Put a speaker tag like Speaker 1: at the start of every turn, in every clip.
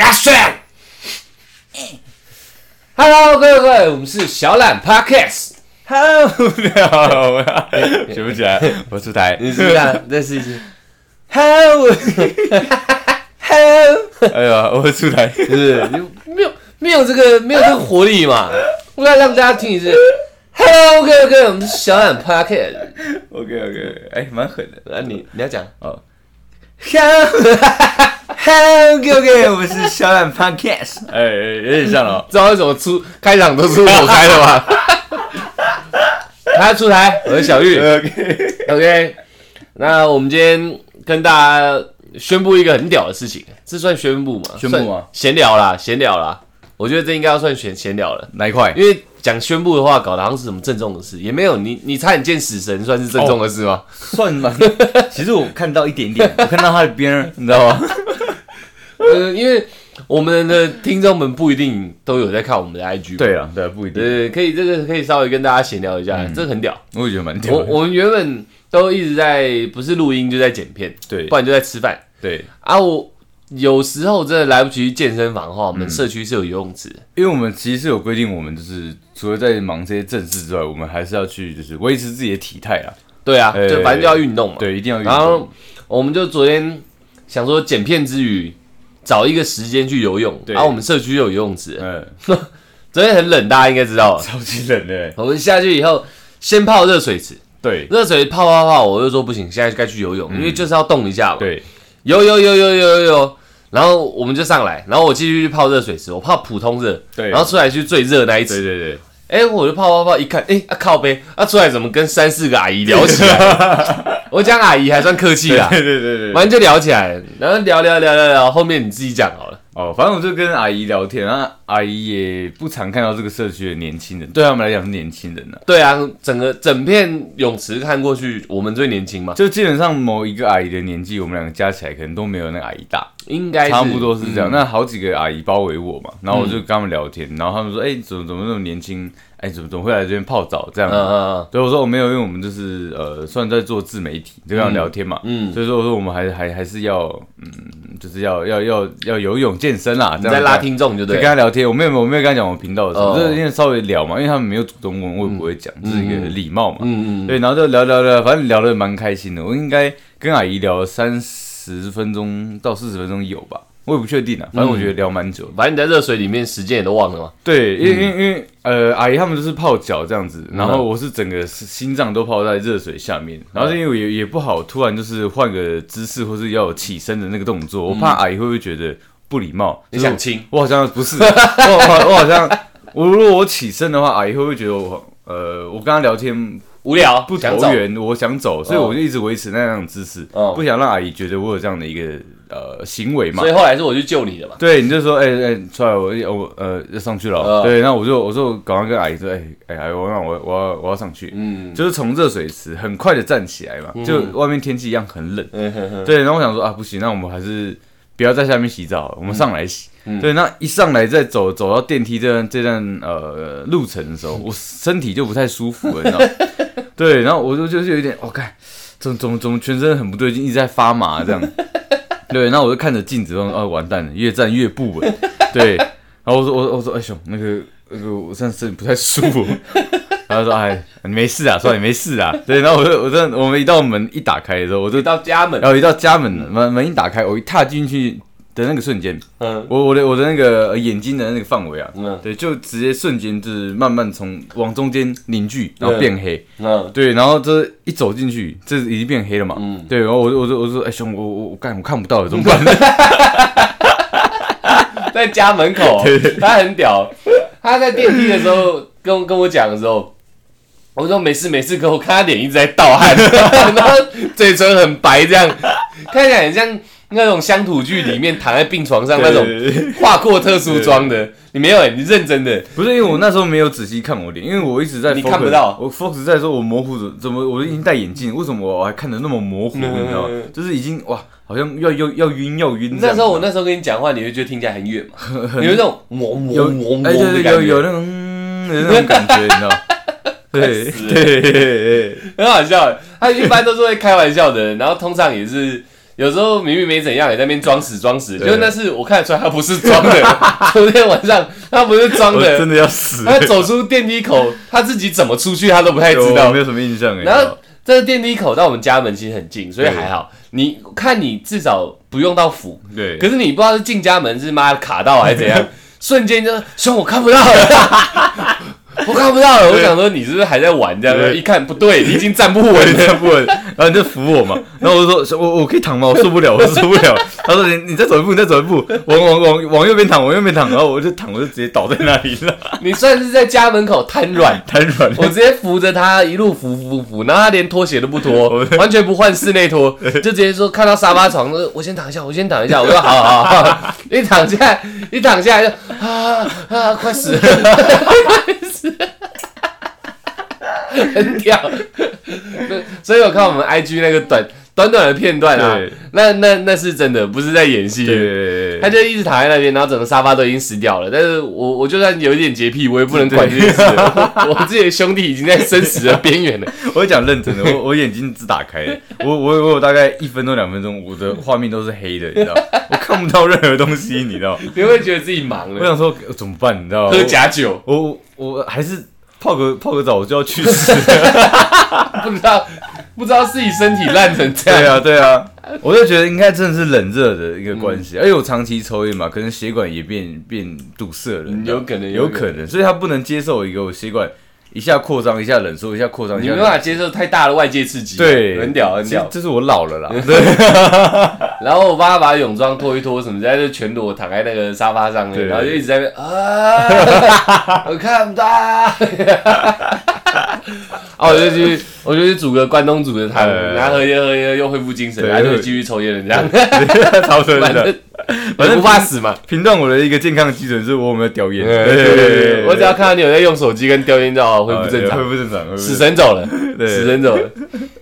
Speaker 1: 阿帅，Hello，各位各位，我们是小懒 Podcast。
Speaker 2: Hello，我要学不起来，我出台。
Speaker 1: 你试试看，再试一次
Speaker 2: ，Hello，Hello，哎呀，我出台。
Speaker 1: 是不是？你没有没有这个没有这个活力嘛？我要让大家听一次。Hello，各位各位，我们是小懒 Podcast。
Speaker 2: OK OK，哎，蛮狠的。
Speaker 1: 啊，你你要讲
Speaker 2: 哦，Hello，Hello，各位，我们是小懒 Podcast。哎，哎有点像哦。
Speaker 1: 知道为什么出开场都是我开的吗？他出台，我是小玉。OK，OK，那我们今天跟大家宣布一个很屌的事情，这算宣布吗？
Speaker 2: 宣布吗
Speaker 1: 算闲聊啦，闲聊啦。我觉得这应该要算闲闲聊了，
Speaker 2: 哪一块？
Speaker 1: 因为讲宣布的话，搞得好像是什么郑重的事，也没有。你你差点见死神，算是郑重的事吗？
Speaker 2: 算蛮。其实我看到一点点，我看到他的边儿，你知道吗？
Speaker 1: 呃，因为我们的听众们不一定都有在看我们的 IG，
Speaker 2: 对啊，对啊，不一定。
Speaker 1: 对，可以这个可以稍微跟大家闲聊一下，这个很屌。
Speaker 2: 我也觉得蛮屌。
Speaker 1: 我我们原本都一直在不是录音就在剪片，
Speaker 2: 对
Speaker 1: 不然就在吃饭
Speaker 2: 对，
Speaker 1: 啊。我有时候真的来不及去健身房的话，我们社区是有游泳池的。
Speaker 2: 因为我们其实是有规定，我们就是除了在忙这些正事之外，我们还是要去就是维持自己的体态啊。
Speaker 1: 对啊，
Speaker 2: 哎
Speaker 1: 就反正就要运动嘛。
Speaker 2: 对，一定要运动
Speaker 1: 然后。我们就昨天想说剪片之余，找一个时间去游泳。
Speaker 2: 对
Speaker 1: 然后我们社区有游泳池，
Speaker 2: 嗯，
Speaker 1: 昨天很冷，大家应该知道。
Speaker 2: 超级冷的。
Speaker 1: 我们下去以后，先泡热水池，
Speaker 2: 对
Speaker 1: 热水泡泡泡，我就说不行，现在该去游泳，因为就是要动一下嘛。
Speaker 2: 对，
Speaker 1: 游游游游游游游，然后我们就上来，然后我继续去泡热水池，我泡普通热，
Speaker 2: 对
Speaker 1: 然后出来去最热那一池，
Speaker 2: 对对对，
Speaker 1: 哎、我就泡泡泡，一看，哎、啊靠呗，啊出来怎么跟三四个阿姨聊起来？我讲阿姨还算客气啦，
Speaker 2: 对对对对。
Speaker 1: 反正就聊起来，然后聊聊聊聊聊，后面你自己讲好了。
Speaker 2: 哦，反正我就跟阿姨聊天，然后阿姨也不常看到这个社区的年轻人，对他们来讲是年轻人呢、
Speaker 1: 对啊，整个整片泳池看过去，我们最年轻嘛，
Speaker 2: 就基本上某一个阿姨的年纪，我们两个加起来可能都没有那个阿姨大，
Speaker 1: 应该
Speaker 2: 差不多是这样。
Speaker 1: 嗯。
Speaker 2: 那好几个阿姨包围我嘛，然后我就跟他们聊天，然后他们说：“哎、怎么怎么那么年轻？哎、怎么怎么会来这边泡澡？这样？”
Speaker 1: 嗯嗯
Speaker 2: 对，我说我没有，因为我们就是呃，算在做自媒体，就这样聊天嘛。
Speaker 1: 嗯，
Speaker 2: 所以说我说我们还还还是要嗯，就是要要要要游泳健身啦，
Speaker 1: 你
Speaker 2: 这样
Speaker 1: 在拉听众就
Speaker 2: 就
Speaker 1: 对了。
Speaker 2: 跟他聊天，我没有我没有跟他讲我频道的事，
Speaker 1: 哦
Speaker 2: 就是因为稍微聊嘛，因为他们没有主动问，我也不会讲，这是一个礼貌嘛。
Speaker 1: 嗯嗯，
Speaker 2: 对，然后就聊聊聊，反正聊得蛮开心的。我应该跟阿姨聊了三十分钟到四十分钟有吧，我也不确定啊。反正我觉得聊蛮久的。
Speaker 1: 反正你在热水里面时间也都忘了嘛。
Speaker 2: 对，因为因为因为呃，阿姨他们就是泡脚这样子，然后我是整个心脏都泡在热水下面，然后因为我也也不好突然就是换个姿势或是要有起身的那个动作，我怕阿姨会不会觉得不礼貌？就是
Speaker 1: 你想亲？
Speaker 2: 我好像不是，我我我好像我如果我起身的话，阿姨会不会觉得我呃，我跟她聊天
Speaker 1: 无聊，
Speaker 2: 不
Speaker 1: 想走。
Speaker 2: 投缘，我想走，所以我就一直维持那样的姿势，
Speaker 1: 哦
Speaker 2: 不想让阿姨觉得我有这样的一个呃行为嘛
Speaker 1: 所以。后来是我去救你的嘛。
Speaker 2: 对，你就说，哎、哎、出来，我我呃要上去了。
Speaker 1: 哦
Speaker 2: 对，那我就我就赶快跟阿姨说，哎、哎、阿姨，我那我我要我要上去，
Speaker 1: 嗯
Speaker 2: 就是从热水池很快的站起来嘛，就外面天气一样很冷。
Speaker 1: 嗯哼哼，
Speaker 2: 对，然后我想说啊，不行，那我们还是不要在下面洗澡，我们上来洗。
Speaker 1: 嗯
Speaker 2: 对，那一上来再走走到电梯这段这段呃路程的时候，我身体就不太舒服了，你知道？对，然后我就就是有一点，我、看怎么怎么怎么全身很不对劲，一直在发麻这样。对，然后我就看着镜子，说哦完蛋了，越站越不稳。对，然后我说我我说哎兄，那个那个我现在身体不太舒服。然后说哎你没事啊，说你没事啊。对，然后我就我这我们一到门一打开的时候，我就
Speaker 1: 到家门，
Speaker 2: 然后一到家门门门一打开，我一踏进去的那个瞬间，
Speaker 1: 嗯。
Speaker 2: 我我的我的那个呃眼睛的那个范围啊，
Speaker 1: 嗯。
Speaker 2: 对，就直接瞬间就是慢慢从往中间凝聚，然后变黑，
Speaker 1: 嗯。
Speaker 2: 对，然后这一走进去，这已经变黑了嘛，
Speaker 1: 嗯，
Speaker 2: 对，然后我就我就我就说，哎兄，我我我干我看不到了，怎么办？
Speaker 1: 在家门口，他很屌。他在电梯的时候跟跟我讲的时候，我说没事没事，可我看他脸一直在盗汗，然后嘴唇很白，这样看起来很像那种乡土剧里面躺在病床上那种 化过特殊妆的。你没有哎、你认真的，
Speaker 2: 不是因为我那时候没有仔细看我脸，因为我一直在
Speaker 1: 你看不到
Speaker 2: 我 focus 在说我模糊怎怎么我已经戴眼镜，为什么我还看得那么模糊？
Speaker 1: 嗯
Speaker 2: 你知道吗？就是已经哇，好像要要要晕要晕。
Speaker 1: 那时候我那时候跟你讲话，你会觉得听起来很远嘛？有那种
Speaker 2: 模模
Speaker 1: 的感觉，
Speaker 2: 有有那种那种感觉，你知道 吗？对对
Speaker 1: 很好笑。他一般都是会开玩笑的人，然后通常也是有时候明明没怎样，也在那边装死装死，
Speaker 2: 对
Speaker 1: 就那是我看得出来他不是装的。昨天晚上他不是装的，
Speaker 2: 真的要死，
Speaker 1: 他走出电梯口，他自己怎么出去他都不太知道
Speaker 2: 我没。有什么印象哎。
Speaker 1: 然后这个电梯口到我们家门其实很近，所以还好。你看你至少不用到扶，
Speaker 2: 对，
Speaker 1: 可是你不知道是进家门是妈的卡到还是怎样，瞬间就兄我看不到了，我看不到了。我想说你是不是还在玩这样？
Speaker 2: 子
Speaker 1: 一看不对，你已经站不稳了。
Speaker 2: 站不稳，然后你就扶我嘛，然后我就说，我我可以躺吗？我受不了，我受不了。他说你你再走一步，你再走一步，往往往往右边躺，往右边躺，然后我就躺，我就直接倒在那里了，
Speaker 1: 你算是在家门口瘫软。
Speaker 2: 瘫软。
Speaker 1: 我直接扶着他一路扶扶扶，然后他连拖鞋都不脱，完全不换室内拖，就直接说看到沙发床，说我先躺一下，我先躺一下。我说好好好，一躺下一躺下来就啊啊快死了，快死了，很屌。所以我看我们 IG 那个短短短的片段啊，那那那是真的，不是在演戏。
Speaker 2: 对
Speaker 1: 他就一直躺在那边，然后整个沙发都已经湿掉了。但是我我就算有一点洁癖，我也不能管这件事了。我 我自己的兄弟已经在生死的边缘了。
Speaker 2: 我讲认真的，我我眼睛只打开了，我我我有大概一分钟两分钟，我的画面都是黑的，你知道，我看不到任何东西，你知道。
Speaker 1: 你会觉得自己忙了，
Speaker 2: 我想说呃怎么办，你知道？
Speaker 1: 喝假酒，
Speaker 2: 我我我还是泡个泡个澡，我就要去死。
Speaker 1: 不知道不知道自己身体烂成这样。
Speaker 2: 对
Speaker 1: 样。
Speaker 2: 啊对啊，我就觉得应该真的是冷热的一个关系，而且我长期抽烟嘛，可能血管也变变堵塞了，
Speaker 1: 有可能
Speaker 2: 有可能，所以他不能接受一个我血管一下扩张，一下冷缩，一下扩张，
Speaker 1: 你没办法接受太大的外界刺激，
Speaker 2: 对，
Speaker 1: 很屌很屌。
Speaker 2: 这这是我老了啦，对。
Speaker 1: 然后我帮他把泳装脱一脱什么，在这全裸躺在那个沙发上面，然后就一直在那啊，我看不到。啊，我就去，我就去煮个关东煮的汤，
Speaker 2: 呃
Speaker 1: 然后喝一喝一喝又恢复精神，然后就继续抽烟了，这样，
Speaker 2: 超神的
Speaker 1: 反。正不怕死嘛。
Speaker 2: 评断我的一个健康基准是我有没有叼烟，
Speaker 1: 对对对对，我只要看到你有在用手机跟叼烟就好，恢复正常。
Speaker 2: 恢复正常
Speaker 1: 死神走了，
Speaker 2: 对
Speaker 1: 死神走了。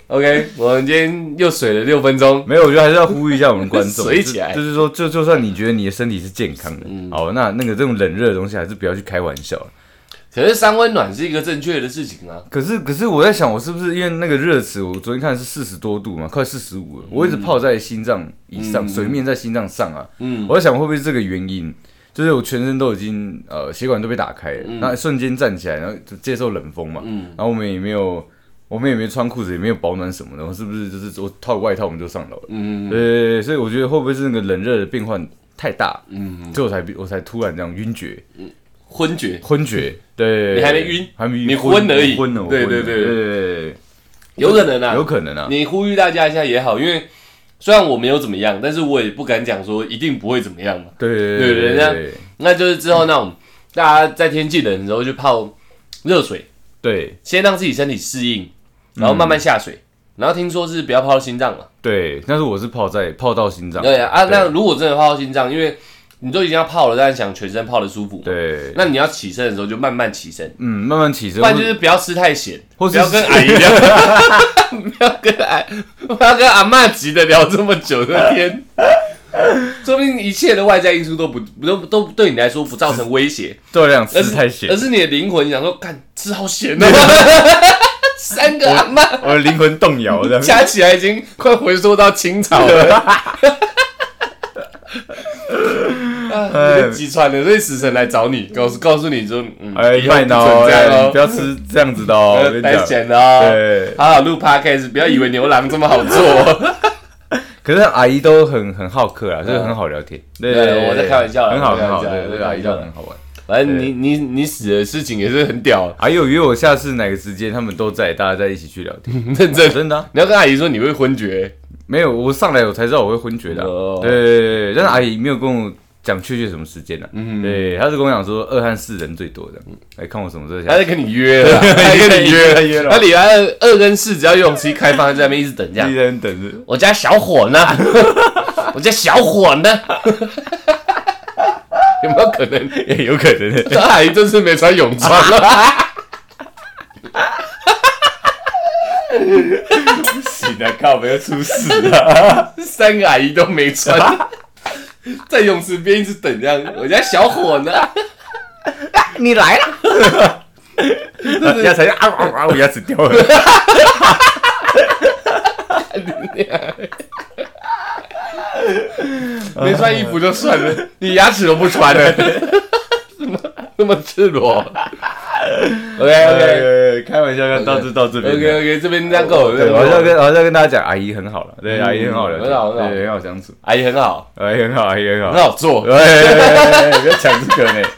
Speaker 1: OK，我们今天又水了六分钟，
Speaker 2: 没有，我觉得还是要呼吁一下我们观众，
Speaker 1: 水起来
Speaker 2: 就就是说，就就算你觉得你的身体是健康的，好，那那个这种冷热的东西还是不要去开玩笑。
Speaker 1: 可是三温暖是一个正确的事情啊。
Speaker 2: 可是可是我在想，我是不是因为那个热池，我昨天看是四十多度嘛，快四十五了，我一直泡在心脏以上，
Speaker 1: 嗯。
Speaker 2: 水面在心脏上啊，
Speaker 1: 嗯，
Speaker 2: 我在想会不会是这个原因？就是我全身都已经呃血管都被打开了，那、瞬间站起来，然后就接受冷风嘛，
Speaker 1: 嗯。
Speaker 2: 然后我们也没有我们也没穿裤子，也没有保暖什么的，我是不是就是我套个外套我们就上楼了？
Speaker 1: 嗯。
Speaker 2: 对对对，所以我觉得会不会是那个冷热的变换太大，
Speaker 1: 嗯，
Speaker 2: 所以我才我才突然这样晕厥、
Speaker 1: 昏厥，
Speaker 2: 昏厥。对，
Speaker 1: 你还没晕
Speaker 2: 还没晕，
Speaker 1: 你昏而已
Speaker 2: 昏了，
Speaker 1: 对对对有可能啊，
Speaker 2: 有可能啊。
Speaker 1: 你呼吁大家一下也好，因为虽然我没有怎么样，但是我也不敢讲说一定不会怎么样嘛。
Speaker 2: 对对
Speaker 1: 对人家那就是之后那种大家在天气冷的时候去泡热水，
Speaker 2: 对
Speaker 1: 先让自己身体适应，然后慢慢下水。然后听说是不要泡到心脏嘛？
Speaker 2: 对，但是我是泡在泡到心脏。
Speaker 1: 对啊，啊，那如果真的泡到心脏，因为你都已经要泡了，但是想全身泡的舒服，，
Speaker 2: 对，
Speaker 1: 那你要起身的时候就慢慢起身，
Speaker 2: 嗯，慢慢起身，
Speaker 1: 不然就是不要吃太咸，
Speaker 2: 或是
Speaker 1: 不要跟阿姨聊，不要跟阿，不要跟阿嬷急的聊这么久的天，说明一切的外在因素都不都都对你来说不造成威胁，
Speaker 2: 热量
Speaker 1: 而是
Speaker 2: 吃太咸。
Speaker 1: 而，是你的灵魂想说，干吃好咸哦，三个阿嬷
Speaker 2: 我的灵魂动摇这样。
Speaker 1: 加起来已经快回溯到清朝了。击穿了，所以死神来找你，告诉告诉你说，嗯，
Speaker 2: 哎，
Speaker 1: 不
Speaker 2: 麦脑，
Speaker 1: 准这样哦
Speaker 2: 哎不，要吃这样子的哦，
Speaker 1: 太
Speaker 2: 讲。
Speaker 1: 咸了哦。
Speaker 2: 对，
Speaker 1: 好好录 podcast，不要以为牛郎这么好做。
Speaker 2: 可是阿姨都很很好客啊，就是很好聊天。对
Speaker 1: 对我在开玩笑
Speaker 2: 很好很好，对阿姨
Speaker 1: 玩笑
Speaker 2: 都很好玩。
Speaker 1: 反正你你你死的事情也是很屌，
Speaker 2: 阿姨有约我下次哪个时间，他们都在，大家在一起去聊天。
Speaker 1: 认真。
Speaker 2: 真的啊
Speaker 1: 你要跟阿姨说你会昏厥，
Speaker 2: 没有，我上来我才知道我会昏厥的啊。
Speaker 1: 哦
Speaker 2: 对对对对，但是阿姨没有跟我讲确切什么时间呢？
Speaker 1: 嗯
Speaker 2: 对，他是跟我讲说二和四人最多的，来看我什么时候
Speaker 1: 他。在跟你约了，他在跟你约
Speaker 2: 他约了
Speaker 1: 他礼拜二二跟四只要游泳池一开放，他在那边一直等这样
Speaker 2: 一。人等着。
Speaker 1: 我家小伙呢？我家小伙呢？有没有可能？
Speaker 2: 也有可能。
Speaker 1: 他阿姨真是没穿泳装了。
Speaker 2: 行了，靠，没有出事啊！
Speaker 1: 三个阿姨都没穿，在泳池边一直等这样。我家小伙呢？
Speaker 2: 你来了，牙 齿啊啊啊！我牙齿掉了。
Speaker 1: 没穿衣服就算了，你牙齿都不穿了，怎么那么赤裸？OK OK
Speaker 2: 呃，开玩笑，到这到这边
Speaker 1: OK OK，这边这样够了，
Speaker 2: 对，我要跟我要跟大家讲，阿姨很好了，对，
Speaker 1: 嗯
Speaker 2: 阿姨很好了，
Speaker 1: 很好很好
Speaker 2: 对，很好相处，
Speaker 1: 阿姨很好，
Speaker 2: 阿姨很好，阿姨很好
Speaker 1: 很，好做，
Speaker 2: 哎，不要讲这个呢。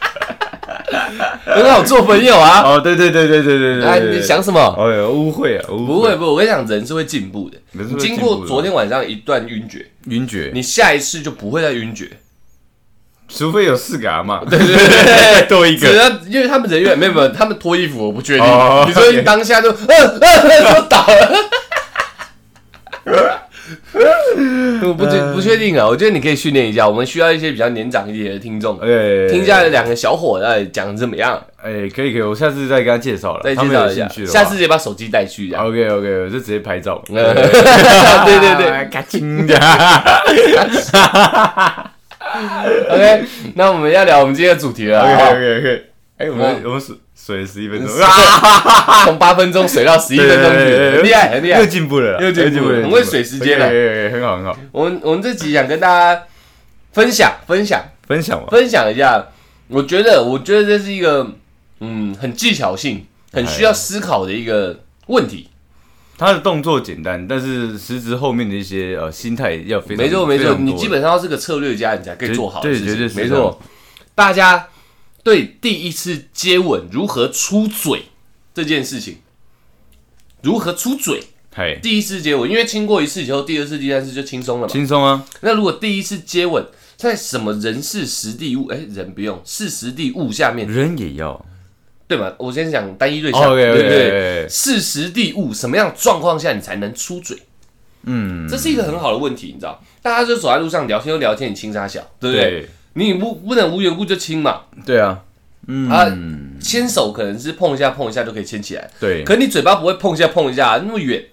Speaker 1: 很好做朋友啊。
Speaker 2: 哦，对对对对对对对，
Speaker 1: 哎，
Speaker 2: 对
Speaker 1: 你想什么？
Speaker 2: 哦哟，误会啊，误
Speaker 1: 不会不会，我跟你讲，人是会进步的。经过昨天晚上一段晕厥，
Speaker 2: 晕厥，
Speaker 1: 你下一次就不会再晕厥。
Speaker 2: 除非有四个阿嘛，对对对，多一
Speaker 1: 只
Speaker 2: 个，
Speaker 1: 要因为他们人员没有没有，他们脱衣服我不确定。
Speaker 2: 哦
Speaker 1: 你说
Speaker 2: OK
Speaker 1: 当下就呃呃就倒了。我不确不确定啊，我觉得你可以训练一下，我们需要一些比较年长一点的听众，
Speaker 2: 对，
Speaker 1: 听一下两个小伙子讲得怎么样，
Speaker 2: 哎，可以可以，我下次再跟他介绍了，
Speaker 1: 再介绍一下下次直接把手机带去，这样。
Speaker 2: OK OK，我就直接拍照，
Speaker 1: 呃 对对对 OK，那我们要聊我们今天的主题了
Speaker 2: ，OK
Speaker 1: 啊
Speaker 2: ，OK OK，哎，我们
Speaker 1: 嗯
Speaker 2: 我们水水十一分钟，
Speaker 1: 从八分钟水到十一分钟去，很厉害很厉害。
Speaker 2: 又。进步了，
Speaker 1: 又进步了
Speaker 2: 了
Speaker 1: 很会水时间了
Speaker 2: 很好很好，
Speaker 1: 我们我们这集想跟大家分享分享
Speaker 2: 分享吧，
Speaker 1: 分享一下，我觉得我觉得这是一个嗯很技巧性、很需要思考的一个问题。
Speaker 2: 他的动作简单，但是实质后面的一些呃心态要非常
Speaker 1: 没错没错，你基本上要是个策略家，你才可以做好的
Speaker 2: 对对是
Speaker 1: 没错。大家对第一次接吻如何出嘴这件事情，如何出嘴？
Speaker 2: 嗨，
Speaker 1: 第一次接吻，因为亲过一次以后，第二次、第三次就轻松了嘛。
Speaker 2: 轻松啊，
Speaker 1: 那如果第一次接吻，在什么人事实地物？哎，人不用，是实地物下面，
Speaker 2: 人也要
Speaker 1: 对吧？我先讲单一对象对不对？是实地物，什么样的状况下你才能出嘴？
Speaker 2: 嗯，
Speaker 1: 这是一个很好的问题，你知道？大家就走在路上聊天就聊天，你亲啥小，对不对？
Speaker 2: 对。
Speaker 1: 你不不能无缘故就亲嘛，
Speaker 2: 对啊，嗯。
Speaker 1: 啊牵手可能是碰一下碰一下就可以牵起来，
Speaker 2: 对，
Speaker 1: 可你嘴巴不会碰一下碰一下那么远，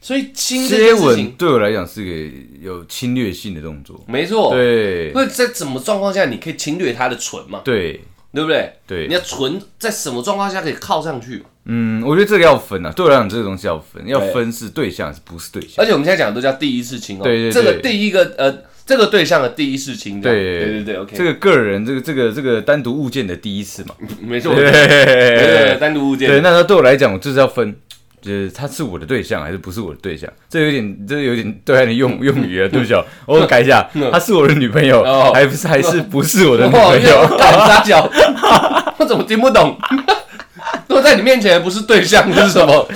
Speaker 1: 所以亲这
Speaker 2: 接吻对我来讲是个有侵略性的动作，
Speaker 1: 没错，
Speaker 2: 对。
Speaker 1: 会在什么状况下你可以侵略他的唇嘛？
Speaker 2: 对
Speaker 1: 对不对？
Speaker 2: 对。
Speaker 1: 你要存在什么状况下可以靠上去？
Speaker 2: 嗯，我觉得这个要分啊，对我来讲这个东西要分，要分是对象还是不是对象，
Speaker 1: 而且我们现在讲的都叫第一次亲哦，
Speaker 2: 对对对。
Speaker 1: 这个第一个呃，这个对象的第一次亲，
Speaker 2: 对
Speaker 1: 对对对，OK，
Speaker 2: 这个个人这个这个这个单独物件的第一次嘛，
Speaker 1: 没错，对对单独物件，
Speaker 2: 对，那对我来讲，我就是要分，就是他是我的对象还是不是我的对象，这有点这有点对岸的用 用语啊，对不起哦，我改一下，他是我的女朋友
Speaker 1: 哦，
Speaker 2: 还不是还是不是我的女，朋友？
Speaker 1: 干啥脚？我怎么听不懂？都在你面前不是对象，是什么？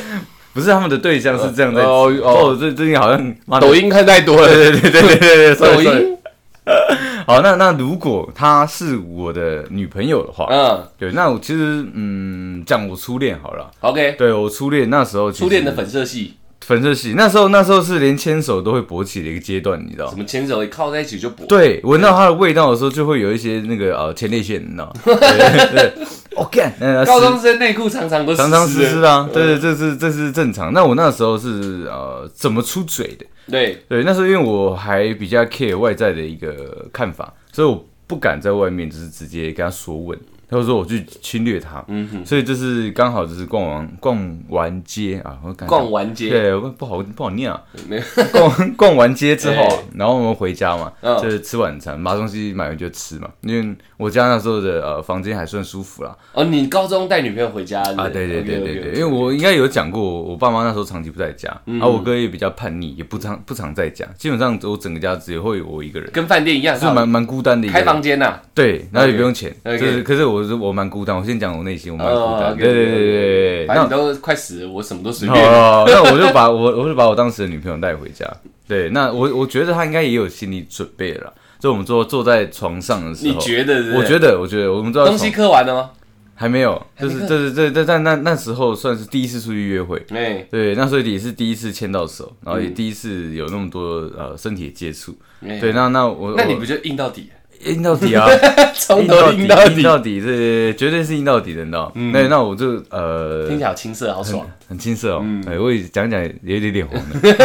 Speaker 2: 不是他们的对象是这样的
Speaker 1: 哦哦
Speaker 2: 哦，这最近好像
Speaker 1: 抖音看太多了，
Speaker 2: 对对对对对对对，
Speaker 1: 抖音，
Speaker 2: 好，那那如果她是我的女朋友的话，
Speaker 1: 嗯。
Speaker 2: 对，那我其实嗯，讲我初恋好了
Speaker 1: ，，OK，
Speaker 2: 对我初恋那时候
Speaker 1: 初恋的粉色系，
Speaker 2: 粉色系，那时候那时候是连牵手都会勃起的一个阶段，你知道
Speaker 1: 什？么牵手一靠在一起就搏，
Speaker 2: 对，闻到它的味道的时候，就会有一些那个呃前列腺，你知道？对 对对，我干，呃
Speaker 1: 高中生内裤常常都
Speaker 2: 常常湿湿
Speaker 1: 的，
Speaker 2: 啊，对对，这是这是正常。那我那时候是呃怎么出嘴的？
Speaker 1: 对，
Speaker 2: 对，那时候因为我还比较 care 外在的一个看法，所以我不敢在外面就是直接跟他说吻，或者说我去侵略他。
Speaker 1: 嗯哼，
Speaker 2: 所以就是刚好就是逛完逛完街啊，我刚
Speaker 1: 逛完街，
Speaker 2: 对不好不好念啊，
Speaker 1: 没有，
Speaker 2: 逛 逛完街之后然后我们回家嘛，
Speaker 1: 嗯。
Speaker 2: 就是吃晚餐，把东西买完就吃嘛。因为我家那时候的呃房间还算舒服啦。
Speaker 1: 哦，你高中带女朋友回家
Speaker 2: 啊，对对对对对，因为
Speaker 1: 我
Speaker 2: 我应该有讲过，我爸妈那时候长期不在家，
Speaker 1: 嗯。
Speaker 2: 然后我哥也比较叛逆，也不常不常在家，基本上我整个家只会有我一个人，
Speaker 1: 跟饭店一样，
Speaker 2: 是蛮蛮孤单的一个
Speaker 1: 开。房间呐，
Speaker 2: 对，然后也不用钱就是可是我是我蛮孤单，我先讲我内心，我蛮孤
Speaker 1: 哦
Speaker 2: 单。对对对对
Speaker 1: 反正你都快死了，我什么都随便。
Speaker 2: 哦，那我就把我我就把我当时的女朋友带回家。对，那我我觉得她应该也有心理准备了。就我们坐坐在床上的时候
Speaker 1: 你
Speaker 2: 候，
Speaker 1: 觉得？
Speaker 2: 我觉得我觉得我们坐在
Speaker 1: 东西磕完了吗？
Speaker 2: 还没有，就是这是这这但那那时候算是第一次出去约会。
Speaker 1: 哎，
Speaker 2: 对，那所以也是第一次牵到手，然后也
Speaker 1: 嗯
Speaker 2: 第一次有那么多呃身体的接触。
Speaker 1: 哎
Speaker 2: 对，，那那我我
Speaker 1: 那你不就硬到底？
Speaker 2: 硬到底啊？
Speaker 1: 从头硬到底，
Speaker 2: 硬到底，是，绝对是硬到底的，你知道？那，那我就呃
Speaker 1: 听起来好青涩，好爽。
Speaker 2: 很青涩哦
Speaker 1: 嗯。
Speaker 2: 哎，我也讲讲有点脸红的。对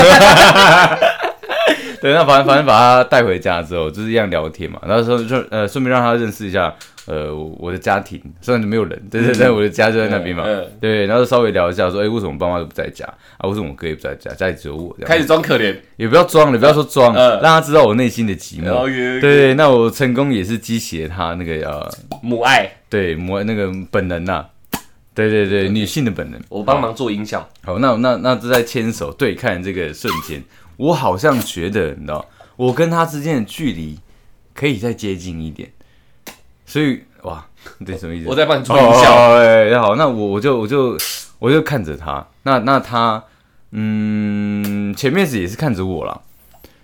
Speaker 2: 对，那反正反正把他带回家之后，就是一样聊天嘛，然后说就呃顺便让他认识一下呃我我的家庭，虽然没有人，对对对，我的家就在那边嘛，
Speaker 1: 嗯
Speaker 2: 对，然后稍微聊一下说，哎、为什么爸妈都不在家啊？为什么我哥也不在家？家里只有我
Speaker 1: 开始装可怜。
Speaker 2: 也不要装了，不要说装，
Speaker 1: 嗯
Speaker 2: 让他知道我内心的寂寞。对对，那我成功也是激起了他那个呃，
Speaker 1: 母爱，
Speaker 2: 对母那个本能呐、对对对，女性的本能。
Speaker 1: 我帮忙做音效。
Speaker 2: 好，那那那就在牵手对看这个瞬间，我好像觉得，你知道，我跟他之间的距离可以再接近一点，所以哇，对，什么意思？
Speaker 1: 我在帮你做音效。
Speaker 2: 哦，哎、好，那我我就我就我就看着他，那那他，嗯，前面是也是看着我啦，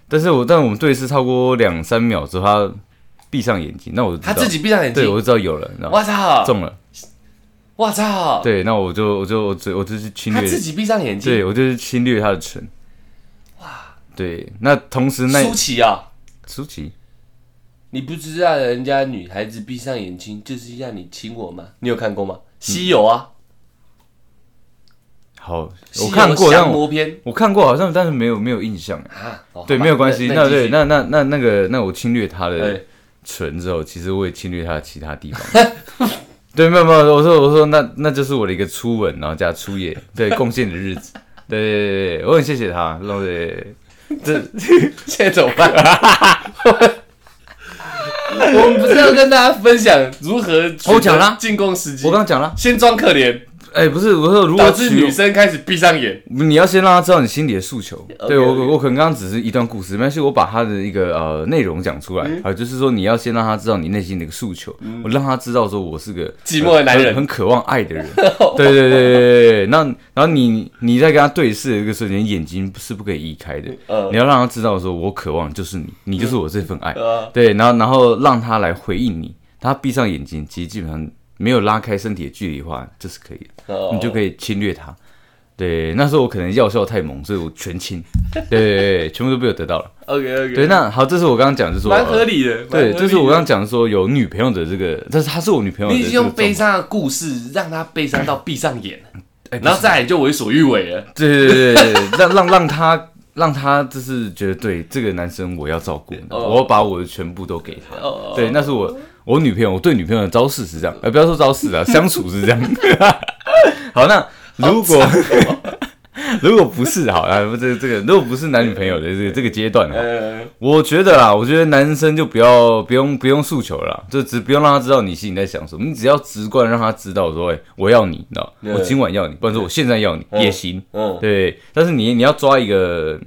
Speaker 2: 但是我但我们对视超过两三秒之后，他闭上眼睛，那我就
Speaker 1: 他自己闭上眼睛对，
Speaker 2: 我就知道有了？
Speaker 1: 我操！
Speaker 2: 中了，
Speaker 1: 我操！
Speaker 2: 对，那我就我就我就我就是侵略
Speaker 1: 他自己闭上眼睛。
Speaker 2: 对我就是侵略他的唇。哇，对，那同时那
Speaker 1: 舒淇啊，
Speaker 2: 舒淇，
Speaker 1: 你不知道人家女孩子闭上眼睛就是让你亲我吗？你有看过吗？西游啊，
Speaker 2: 好，我看过，但
Speaker 1: 降
Speaker 2: 我
Speaker 1: 魔篇
Speaker 2: 我看过，好像但是没有没有印象。
Speaker 1: 啊。哦
Speaker 2: 对，
Speaker 1: 好吧
Speaker 2: 没有关系。那对，
Speaker 1: 那
Speaker 2: 那那那那个，那我侵略他的
Speaker 1: 哎
Speaker 2: 唇之后，其实我也侵略他的其他地方。对，没有没有，我说我说那那就是我的一个初吻，然后加初夜，对，贡献的日子。对对对对，我很谢谢他。这
Speaker 1: 现在怎么办？我们不是要跟大家分享如何
Speaker 2: 我讲啦
Speaker 1: 进攻时机。
Speaker 2: 我？刚刚讲了，
Speaker 1: 先装可怜，
Speaker 2: 哎，不是，我说如果
Speaker 1: 导致女生开始闭上眼。
Speaker 2: 你要先让她知道你心里的诉求。对我我可能刚刚只是一段故事，没关系，我把她的一个呃内容讲出来。
Speaker 1: 嗯。
Speaker 2: 啊，就是说你要先让她知道你内心的一个诉求，我让她知道说我是个
Speaker 1: 寂寞的男人。
Speaker 2: 很很渴望爱的人。对对对对对对，那然后你你在跟她对视的一个瞬间，眼睛是不可以移开的，
Speaker 1: 呃
Speaker 2: 你要让她知道说我渴望就是你，你就是我这份爱。
Speaker 1: 呃，
Speaker 2: 对，然后然后让她来回应你，她闭上眼睛，其实基本上没有拉开身体的距离的话，这是可以的。
Speaker 1: 哦
Speaker 2: 你就可以侵略他。对，那时候我可能药效太猛，所以我全清，对对对，全部都被我得到了。
Speaker 1: OK OK，
Speaker 2: 对，那好，这是我刚刚讲，就是说，
Speaker 1: 蛮合理的。
Speaker 2: 对，这是我刚刚讲说有女朋友的这个，但是她是我女朋友
Speaker 1: 你已经用悲伤的故事让她悲伤到闭上眼，
Speaker 2: 哎，
Speaker 1: 然后再来就为所欲为了。
Speaker 2: 对对对对对，让让让他让他就是觉得对这个男生我要照顾，
Speaker 1: 哦
Speaker 2: 我要把我的全部都给他。
Speaker 1: 哦，
Speaker 2: 对，那是我我女朋友，我对女朋友的招式是这样，呃，不要说招式啊，相处是这样。好，那如果 如果不是好啊，这个这个如果不是男女朋友的这个这个阶段啊，
Speaker 1: 呃，
Speaker 2: 我觉得啦，我觉得男生就不要不用不用诉求了啦，就只不用让他知道你心里在想什么，你只要直观让他知道说，哎、我要你，你知道，
Speaker 1: 嗯
Speaker 2: 我今晚要你，不然说我现在要你、
Speaker 1: 嗯。
Speaker 2: 也行，
Speaker 1: 嗯，
Speaker 2: 对，但是你你要抓一个，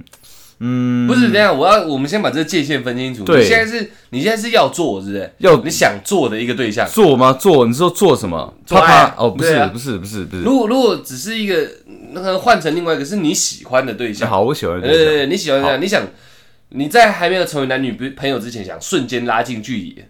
Speaker 2: 嗯，
Speaker 1: 不是这样，我要我们先把这个界限分清楚。
Speaker 2: 对
Speaker 1: 你现在是你现在是要做，是不是？
Speaker 2: 要
Speaker 1: 你想做的一个对象。
Speaker 2: 做吗？做？你说做什么？
Speaker 1: 做爱啊
Speaker 2: 啪啪哦，不是、
Speaker 1: 啊
Speaker 2: 不是不是不是，
Speaker 1: 如果如果只是一个那个换成另外一个是你喜欢的对象，
Speaker 2: 好，我喜欢的对象
Speaker 1: 呃，你喜欢这样，你想你在还没有成为男女朋友之前，想瞬间拉近距离，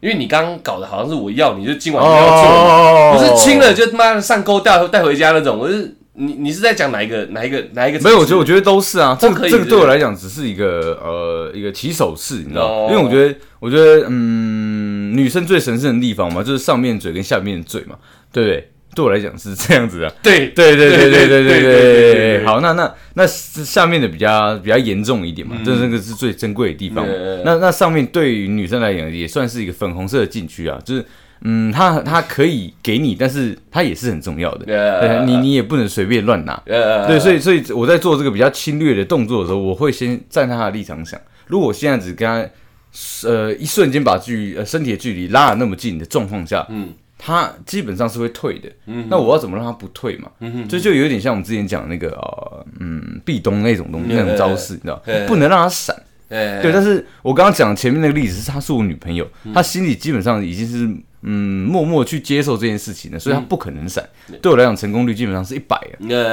Speaker 1: 因为你刚刚搞的好像是我要你就今晚不要做不是亲了就他妈的上钩带带回家那种，我是你你是在讲哪一个哪一个哪一个？
Speaker 2: 没有，我觉得我觉得都是啊，这个这个对我来讲只是一个呃一个起手式，你知道？因为我觉得我觉得嗯，女生最神圣的地方嘛，就是上面嘴跟下面嘴嘛，对不对？对我来讲是这样子 的。
Speaker 1: 对
Speaker 2: 对对对对对对
Speaker 1: 对。
Speaker 2: 好，那那那下面的比较比较严重一点嘛，这这个是最珍贵的地方。那那上面对于女生来讲也算是一个粉红色的禁区啊，就是嗯，它它可以给你，但是它也是很重要的。
Speaker 1: 呃
Speaker 2: 对，你你也不能随便乱拿。
Speaker 1: 呃
Speaker 2: 对，所以所以我在做这个比较侵略的动作的时候，我会先站在他的立场想，如果我现在只跟他，呃，一瞬间把距呃身体的距离拉的那么近的状况下，
Speaker 1: 嗯
Speaker 2: 他基本上是会退的。
Speaker 1: 嗯
Speaker 2: 那我要怎么让他不退嘛？
Speaker 1: 嗯
Speaker 2: 这就有点像我们之前讲的那个呃嗯壁咚那种东西
Speaker 1: 嗯
Speaker 2: 那种招式，你知道？
Speaker 1: 嗯，
Speaker 2: 不能让他闪。
Speaker 1: 呃
Speaker 2: 对，但是我刚刚讲前面那个例子是她是我女朋友，
Speaker 1: 嗯。
Speaker 2: 她心里基本上已经是嗯默默去接受这件事情了，所以
Speaker 1: 嗯。
Speaker 2: 她不可能闪。对我来讲，成功率基本上是一百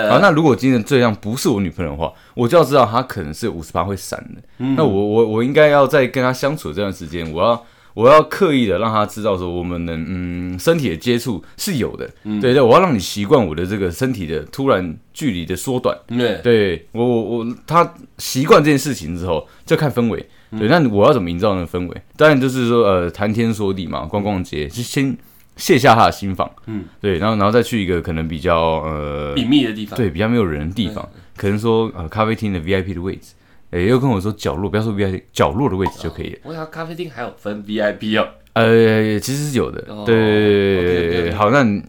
Speaker 2: 好，那如果今天这样不是我女朋友的话，我就要知道她可能是五十八会闪的。
Speaker 1: 嗯。
Speaker 2: 那我我我应该要在跟她相处这段时间，我要我要刻意的让他知道说，我们能嗯身体的接触是有的。
Speaker 1: 嗯
Speaker 2: 对对，我要让你习惯我的这个身体的突然距离的缩短。
Speaker 1: 对
Speaker 2: 对我我我他习惯这件事情之后，就看氛围。
Speaker 1: 嗯
Speaker 2: 对，那我要怎么营造那个氛围？当然就是说，呃，谈天说地嘛，逛逛街，就先卸下他的心防。
Speaker 1: 嗯，
Speaker 2: 对，然后然后再去一个可能比较呃，
Speaker 1: 隐秘的地方，
Speaker 2: 对，比较没有人的地方，可能说呃咖啡厅的 VIP 的位置，哎，又跟我说角落，不要说 VIP，角落的位置就可以。了。
Speaker 1: 我想咖啡厅还有分 VIP 哦。
Speaker 2: 呃，其实是有的，
Speaker 1: 哦
Speaker 2: 对对对
Speaker 1: OK，OK，OK
Speaker 2: 对对。好，那你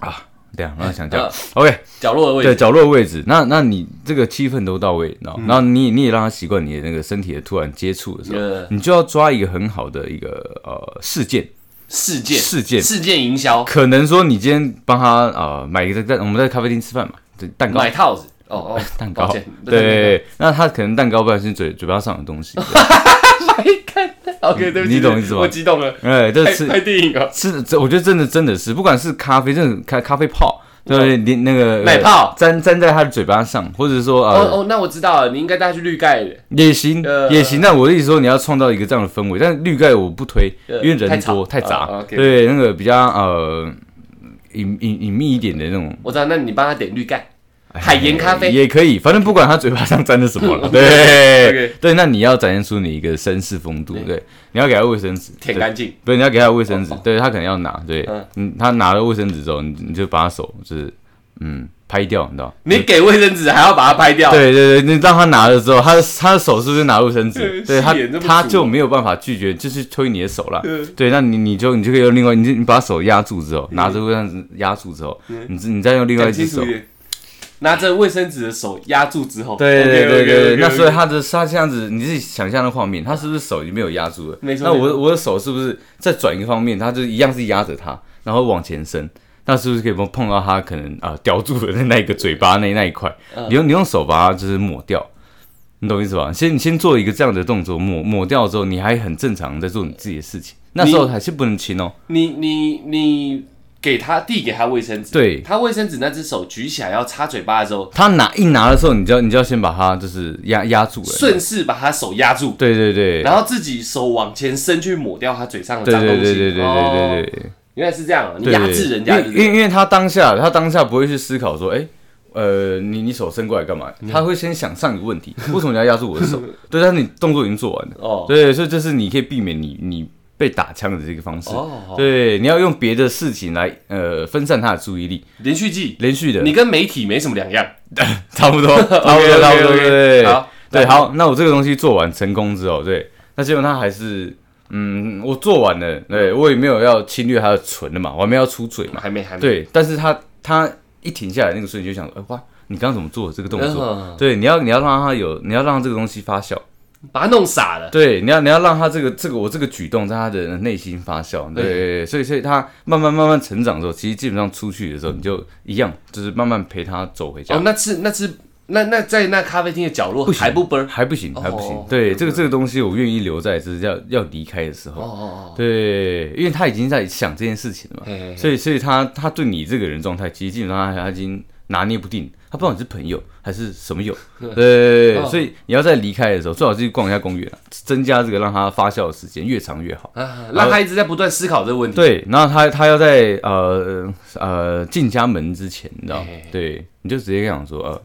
Speaker 2: 啊，对啊，让他想讲。
Speaker 1: 嗯
Speaker 2: ，OK，
Speaker 1: 角落的位置，对
Speaker 2: 角落的位置，那那你这个气氛都到位，然后
Speaker 1: 嗯。
Speaker 2: 然后你你也让他习惯你的那个身体的突然接触的时候，
Speaker 1: 呃，
Speaker 2: 你就要抓一个很好的一个呃事件，
Speaker 1: 事件。
Speaker 2: 事件。
Speaker 1: 事件营销，
Speaker 2: 可能说你今天帮他呃买一个在我们在咖啡厅吃饭嘛，这蛋糕。
Speaker 1: 买套子，哦哦，
Speaker 2: 蛋糕。对，那他可能蛋糕不小心嘴嘴巴上的东西，
Speaker 1: 买看，OK，对不起，
Speaker 2: 你懂意思吗
Speaker 1: 我激动了，
Speaker 2: 哎，这吃
Speaker 1: 拍拍电影啊，
Speaker 2: 是这，我觉得真的真的是，不管是咖啡，真的咖咖啡泡，对，连那个
Speaker 1: 奶泡。
Speaker 2: 呃粘粘在他的嘴巴上，或者说呃
Speaker 1: 哦哦，那我知道了，你应该带他去绿盖的，
Speaker 2: 也行
Speaker 1: 呃
Speaker 2: 也行。那我的意思说，你要创造一个这样的氛围，但是绿盖我不推，
Speaker 1: 呃
Speaker 2: 因为人
Speaker 1: 太
Speaker 2: 多太杂。对，那个比较呃隐隐隐秘一点的那种。
Speaker 1: 我知道，那你帮他点绿盖，海盐咖啡，
Speaker 2: 也可以，反正不管他嘴巴上沾的什么了，对。对，那你要展现出你一个绅士风度，对，你要给他卫生纸，
Speaker 1: 舔干净，
Speaker 2: 不是，你要给他卫生纸。对他可能要拿，对。
Speaker 1: 嗯，
Speaker 2: 嗯，他拿了卫生纸之后，你你就把他手就是嗯拍掉，你知道？
Speaker 1: 你给卫生纸还要把它拍掉，
Speaker 2: 对对对，你让他拿了之后，他的他的手是不是拿卫生纸？
Speaker 1: 嗯
Speaker 2: 对他他就没有办法拒绝，就是推你的手了。
Speaker 1: 嗯。
Speaker 2: 对，那你你就你就可以用另外，你就你把手压住之后，拿着卫生纸压住之后，你你再用另外一只手
Speaker 1: 拿着卫生纸的手压住之后，
Speaker 2: 对对对对那所以他的他这样子，你自己想象的画面，他是不是手已经没有压住了？
Speaker 1: 没错
Speaker 2: 那我我的手是不是再转一个方面，他就一样是压着他，然后往前伸？那是不是可以碰碰到他可能啊、叼住的那一个嘴巴那那一块？
Speaker 1: 嗯
Speaker 2: 你用你用手把它就是抹掉，你懂意思吧？先你先做一个这样的动作，抹抹掉之后，你还很正常在做你自己的事情。那时候还是不能亲哦。
Speaker 1: 你你你给他递给他卫生纸，
Speaker 2: 对
Speaker 1: 他卫生纸那只手举起来要擦嘴巴的时候，
Speaker 2: 他拿一拿的时候，你就要你就要先把它就是压压住了。
Speaker 1: 顺势把他手压住，
Speaker 2: 对对对，
Speaker 1: 然后自己手往前伸去抹掉他嘴上的
Speaker 2: 对
Speaker 1: 脏东西。
Speaker 2: 对对对对对
Speaker 1: 哦
Speaker 2: 对对。
Speaker 1: 原来是这样啊！你
Speaker 2: 对
Speaker 1: 压制人家，
Speaker 2: 因为因为因为他当下他当下不会去思考说，哎、呃，你你手伸过来干嘛？他会先想上一个问题，为什么你要压住我的手？对，但是你动作已经做完了，
Speaker 1: 哦
Speaker 2: 对，所以这是你可以避免你你被打枪的这个方式。
Speaker 1: 哦，
Speaker 2: 对，你要用别的事情来呃分散他的注意力，
Speaker 1: 连续剧，
Speaker 2: 连续的，
Speaker 1: 你跟媒体没什么两样。
Speaker 2: 差不多，差不多，差不多，对，
Speaker 1: 好
Speaker 2: 对，好，那我这个东西做完成功之后，对，那结果他还是，嗯，我做完了，对我也没有要侵略他的唇了嘛，我还没有要出嘴嘛，
Speaker 1: 还没还没。
Speaker 2: 对，但是他他一停下来那个瞬间就想说，哎、哇，你刚刚怎么做的这个动作？
Speaker 1: 嗯。
Speaker 2: 对，你要你要让他有，你要让这个东西发酵，
Speaker 1: 把他弄傻了。
Speaker 2: 对，你要你要让他这个这个我这个举动在他的内心发酵，对，对所以所以他慢慢慢慢成长的时候，其实基本上出去的时候，你就一样，就是慢慢陪他走回家
Speaker 1: 哦，。那次那次那那在那咖啡厅的角落
Speaker 2: 不
Speaker 1: 还不崩。
Speaker 2: 还不行，还不行。
Speaker 1: 哦
Speaker 2: 对，这个这个东西我愿意留在，就是要要离开的时候。
Speaker 1: 哦哦
Speaker 2: 对，因为他已经在想这件事情了嘛，
Speaker 1: 嘿嘿嘿
Speaker 2: 所以所以他他对你这个人状态，其实基本上他他已经拿捏不定，他不知道你是朋友还是什么友。对，
Speaker 1: 哦
Speaker 2: 所以你要在离开的时候，最好是去逛一下公园啊，增加这个让他发酵的时间，越长越好。
Speaker 1: 让他一直在不断思考这个问题。
Speaker 2: 对，然后他他要在呃呃进家门之前，你知道吗
Speaker 1: 嘿嘿嘿？
Speaker 2: 对，你就直接跟他讲说，呃，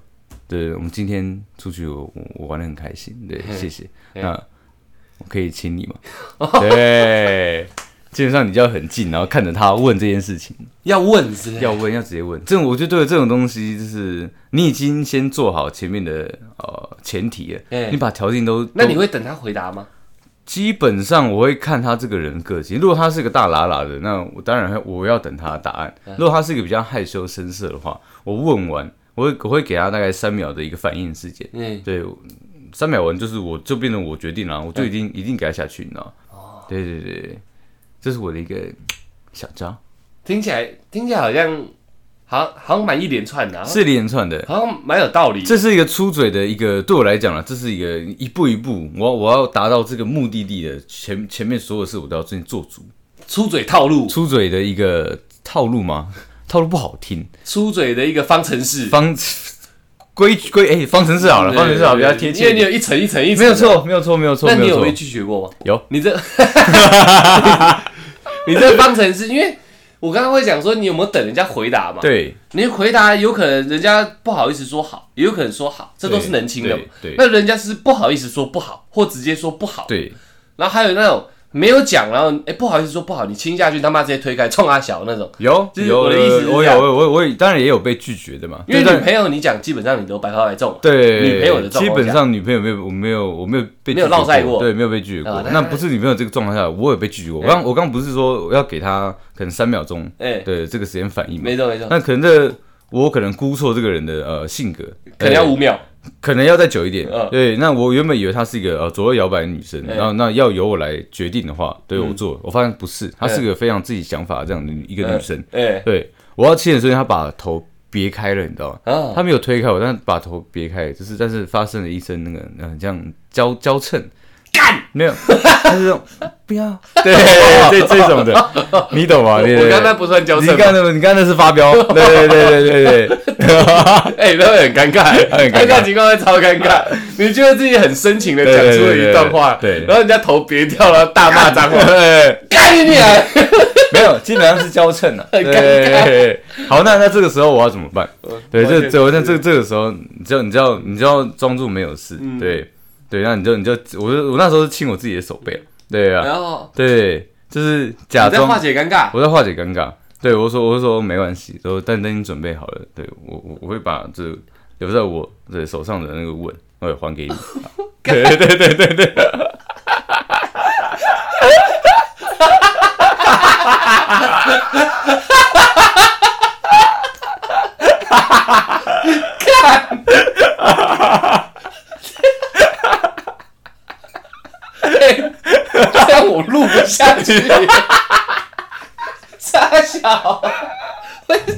Speaker 2: 对，我们今天出去我我我玩的很开心，对，谢谢。那我可以亲你吗？对，基本上你就要很近，然后看着他问这件事情，
Speaker 1: 要问
Speaker 2: 要问要直接问。这种我觉得对这种东西，就是你已经先做好前面的呃前提了，
Speaker 1: 哎
Speaker 2: 你把条件都
Speaker 1: 那你会等他回答吗？
Speaker 2: 基本上我会看他这个人个性，如果他是个大喇喇的，那我当然我要等他的答案。
Speaker 1: 嗯
Speaker 2: 如果他是一个比较害羞深色的话，我问完，我会我会给他大概三秒的一个反应时间。
Speaker 1: 嗯，
Speaker 2: 对，三秒完就是我就变成我决定了，我就一定、一定给他下去，你知道吗？
Speaker 1: 哦
Speaker 2: 对对对对，这是我的一个 小招，
Speaker 1: 听起来听起来好像好像好像蛮一连串的啊，
Speaker 2: 是连串的。
Speaker 1: 好像蛮有道理。
Speaker 2: 这是一个出嘴的一个，对我来讲呢，这是一个一步一步，我要我要达到这个目的地的前前面所有事我都要先做足。
Speaker 1: 出嘴套路，
Speaker 2: 出嘴的一个套路吗？套路不好听，
Speaker 1: 出嘴的一个方程式。
Speaker 2: 方规规哎，方程式好了，方程式好比较贴切。
Speaker 1: 因为你有一层一层一层，
Speaker 2: 没有。错，没有错，没有错，没有错
Speaker 1: 那你有被。拒绝过吗？
Speaker 2: 有，
Speaker 1: 你这，你这方程式，因为我刚刚会讲说你有没有等人家回答嘛？，
Speaker 2: 对，
Speaker 1: 你回答有可能人家不好意思说好，也有可能说好，这都是能听的嘛。
Speaker 2: 对对
Speaker 1: 那人家是不好意思说不好，或直接说不好。
Speaker 2: 对
Speaker 1: 然后还有那种没有讲，然后哎、不好意思说不好，你亲下去他妈直接推开，冲阿小那种。
Speaker 2: 有有，
Speaker 1: 就是我的意思是
Speaker 2: 我有
Speaker 1: 这样。
Speaker 2: 我我我也当然也有被拒绝的嘛，
Speaker 1: 因为女朋友你讲基本上你都白发白中，
Speaker 2: 对
Speaker 1: 女朋友的状况
Speaker 2: 基本上女朋友没有，我没有，我没有被
Speaker 1: 没有落赛过
Speaker 2: 对，没有被拒绝过。
Speaker 1: 啊。那
Speaker 2: 那不是女朋友这个状况下，我有被拒绝过。我刚我刚不是说我要给他可能三秒钟，
Speaker 1: 哎、
Speaker 2: 对这个时间反应嘛？
Speaker 1: 没错没错，
Speaker 2: 那可能这我可能估错这个人的呃性格，
Speaker 1: 可能要五秒，
Speaker 2: 可能要再久一点。
Speaker 1: 嗯。
Speaker 2: 对，那我原本以为她是一个呃左右摇摆的女生，
Speaker 1: 哎
Speaker 2: 然后那要由我来决定的话，对
Speaker 1: 嗯
Speaker 2: 我做，我发现不是，她是个非常自己想法这样的一个女生。
Speaker 1: 哎、
Speaker 2: 对我要亲的瞬间，她把头别开了，你知道吗？
Speaker 1: 啊，
Speaker 2: 他没有推开我，但是把头别开，就是但是发生了一声那个嗯这样交交称，干！没有，他是这种不要，对这这种的，你懂吗？对对对。
Speaker 1: 我刚才不算交涉。吗？
Speaker 2: 你刚才你刚才那是发飙，对对对对对对，
Speaker 1: 哎、那会很尴尬，
Speaker 2: 很尴尬。
Speaker 1: 尴情况会超尴尬。你觉得自己很深情的讲出了一段话，
Speaker 2: 对对对对对。
Speaker 1: 然后人家头别掉了，大骂脏话，
Speaker 2: 对，
Speaker 1: 干你娘！
Speaker 2: 没有，基本上是交称啊，对
Speaker 1: 很
Speaker 2: 对
Speaker 1: 尴尬。
Speaker 2: 对对。好，那那这个时候我要怎么办？对，这这那这这个时候，你知道你知道你知道装作没有事，
Speaker 1: 嗯。
Speaker 2: 对对，那你就你就我就我那时候是亲我自己的手背啊，对啊，
Speaker 1: 然后
Speaker 2: 对，就是假装
Speaker 1: 化解尴尬，
Speaker 2: 我在化解尴尬。对我说，我就说没关系，说但等你准备好了，对我我我会把这留在我的手上的那个吻，我也还给你。对对对对对对，
Speaker 1: 这样我录不下去。傻小，为什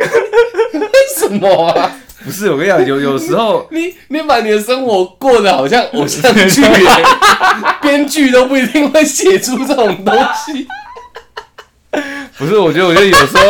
Speaker 1: 么？为什么啊？
Speaker 2: 不是我跟你讲，有有时候
Speaker 1: 你你把你的生活过得好像偶像剧，编剧都不一定会写出这种东西。
Speaker 2: 不是，我觉得我觉得有时候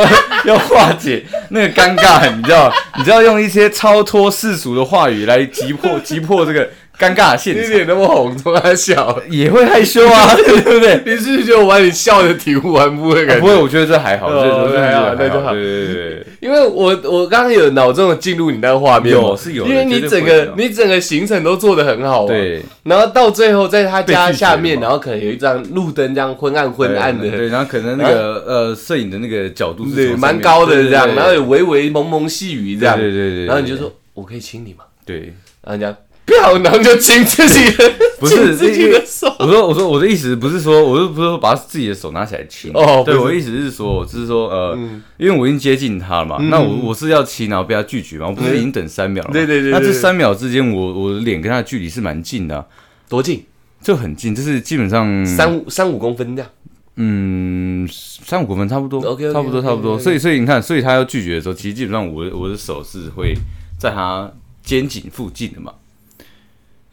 Speaker 2: 要化解那个尴尬，你知道，你知道用一些超脱世俗的话语来击破击破这个尴尬的现场，
Speaker 1: 你脸那么红，冲他笑，
Speaker 2: 也会害羞啊，对不对？
Speaker 1: 你是不是觉得我把你笑的体无完肤的感觉？
Speaker 2: 不会，我觉得这还好，
Speaker 1: 哦
Speaker 2: 这这这
Speaker 1: 还好
Speaker 2: 还
Speaker 1: 那就好。
Speaker 2: 对对对对。
Speaker 1: 因为我我刚刚有脑中的进入你那个画面嘛，
Speaker 2: 有是有的
Speaker 1: 因为你
Speaker 2: 绝对
Speaker 1: 整个你整个行程都做得很好、啊，，
Speaker 2: 对，
Speaker 1: 然后到最后在他家
Speaker 2: 被拒绝
Speaker 1: 下面，
Speaker 2: 嘛。
Speaker 1: 然后可能有一张路灯这样昏暗昏暗的，
Speaker 2: 对，然后可能那个呃摄影的那个角度是
Speaker 1: 对，
Speaker 2: 从上面
Speaker 1: 蛮高的这样，
Speaker 2: 对。对对
Speaker 1: 然后有微微蒙蒙细雨这样，
Speaker 2: 对对对对，
Speaker 1: 然后你就说我可以亲你吗？
Speaker 2: 对，
Speaker 1: 然后人家不要，然后就亲自己的，
Speaker 2: 不是
Speaker 1: 自己的手，
Speaker 2: 我说我说我的意思不是说，我又不是说把自己的手拿起来亲，
Speaker 1: 哦对
Speaker 2: 我的意思是说，就是说呃，
Speaker 1: 嗯。
Speaker 2: 因为我已经接近他了嘛，那我我是要亲，然后被他拒绝嘛，我不是已经等三秒了嘛，
Speaker 1: 对对对对
Speaker 2: 那这
Speaker 1: 对
Speaker 2: 三秒之间，我我的脸跟他的距离是蛮近的啊，
Speaker 1: 多近？
Speaker 2: 就很近，就是基本上
Speaker 1: 三五三五公分这样，
Speaker 2: 嗯三五公分差不多
Speaker 1: OK，OK，
Speaker 2: 差不多差不多，所以所以你看，所以他要拒绝的时候，其实基本上我我的手是会在他肩颈附近的嘛。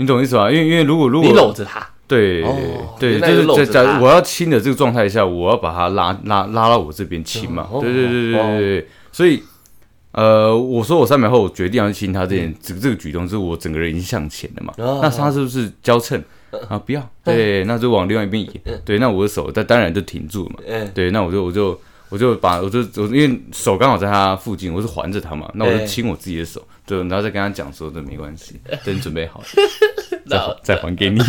Speaker 2: 你懂我意思吧？因为因为如果如果
Speaker 1: 你搂着他，
Speaker 2: 对、
Speaker 1: 哦
Speaker 2: 对，就是假如我要亲的这个状态下，我要把他拉拉拉到我这边亲嘛。
Speaker 1: 哦
Speaker 2: 对对对对
Speaker 1: 哦
Speaker 2: 对对，所以呃，我说我三秒后我决定要去亲他这件这个这个举动，是我整个人已经向前了嘛。
Speaker 1: 哦
Speaker 2: 那他是不是交称啊？不要，对，那就往另外一边移。对，那我的手但当然就停住了嘛。
Speaker 1: 嗯，
Speaker 2: 对，那我就我就我就把我就我因为手刚好在他附近，我是环着他嘛，那我就
Speaker 1: 哎
Speaker 2: 亲我自己的手，对，然后再跟他讲说这没关系，等你准备好了，再再还给你。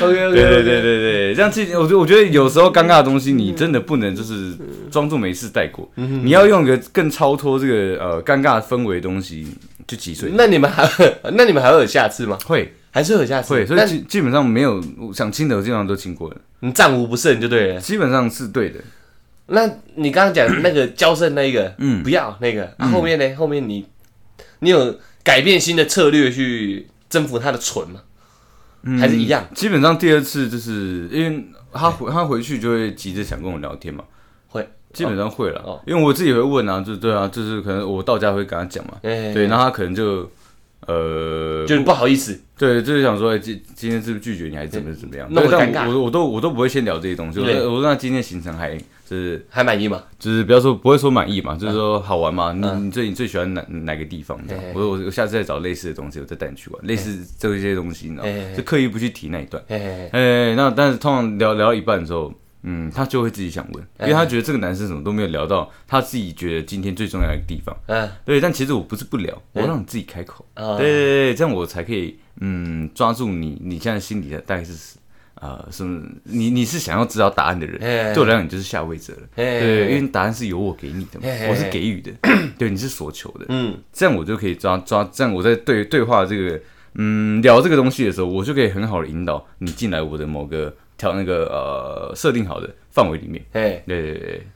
Speaker 1: OK
Speaker 2: 对对对对对，这样其实我觉得我觉得有时候尴尬的东西，你真的不能就是装作没事带过，你要用一个更超脱这个呃尴尬氛围的东西去击碎。
Speaker 1: 那你们还那你们还会有下次吗？
Speaker 2: 会
Speaker 1: 还是会有下次？
Speaker 2: 会，所以基基本上没有想亲的，我基本上都亲过了，
Speaker 1: 你战无不胜就对了。
Speaker 2: 基本上是对的。
Speaker 1: 那你刚刚讲那个交胜那一个，
Speaker 2: 嗯
Speaker 1: 不要那个，啊，后面呢？后面你你有改变新的策略去征服他的唇吗？还是一样？
Speaker 2: 基本上第二次就是因为他回他回去就会急着想跟我聊天嘛，
Speaker 1: 会，
Speaker 2: 基本上会了，
Speaker 1: 哦
Speaker 2: 因为我自己也会问啊，就对啊，就是可能我到家会跟他讲嘛，
Speaker 1: 哎
Speaker 2: 对，然后他可能就呃
Speaker 1: 就是不好意思，
Speaker 2: 对，就是想说，哎今今天是不是拒绝你，还是怎么怎么样？
Speaker 1: 弄得
Speaker 2: 对但
Speaker 1: 尴尬
Speaker 2: 我我都我都不会先聊这些东西。我
Speaker 1: 对
Speaker 2: 说我说那今天行程还就是
Speaker 1: 还满意吗？
Speaker 2: 就是不要说不会说满意嘛，就是说好玩嘛。你你最你最喜欢哪哪个地方？这样
Speaker 1: 嘿嘿
Speaker 2: 我说我我下次再找类似的东西，我再带你去玩，类似这些东西，你知道吗
Speaker 1: 嘿嘿嘿
Speaker 2: 就刻意不去提那一段。
Speaker 1: 嘿嘿嘿
Speaker 2: 哎，那但是通常聊聊到一半的时候，嗯，他就会自己想问，因为他觉得这个男生什么都没有聊到他自己觉得今天最重要的地方。
Speaker 1: 嗯，
Speaker 2: 对，但其实我不是不聊，我让你自己开口。
Speaker 1: 哦
Speaker 2: 对对对，这样我才可以嗯抓住你你现在心里的大概是呃什么？你你是想要知道答案的人，
Speaker 1: 哎
Speaker 2: 对我来讲你就是下位者了。
Speaker 1: 哎
Speaker 2: 对，因为答案是由我给你的嘛
Speaker 1: 哎，
Speaker 2: 我是给予的，对，你是所求的。
Speaker 1: 嗯，
Speaker 2: 这样我就可以抓抓，这样我在对对话这个嗯聊这个东西的时候，我就可以很好的引导你进来我的某个调那个呃设定好的范围里面。
Speaker 1: 哎，
Speaker 2: 对对对，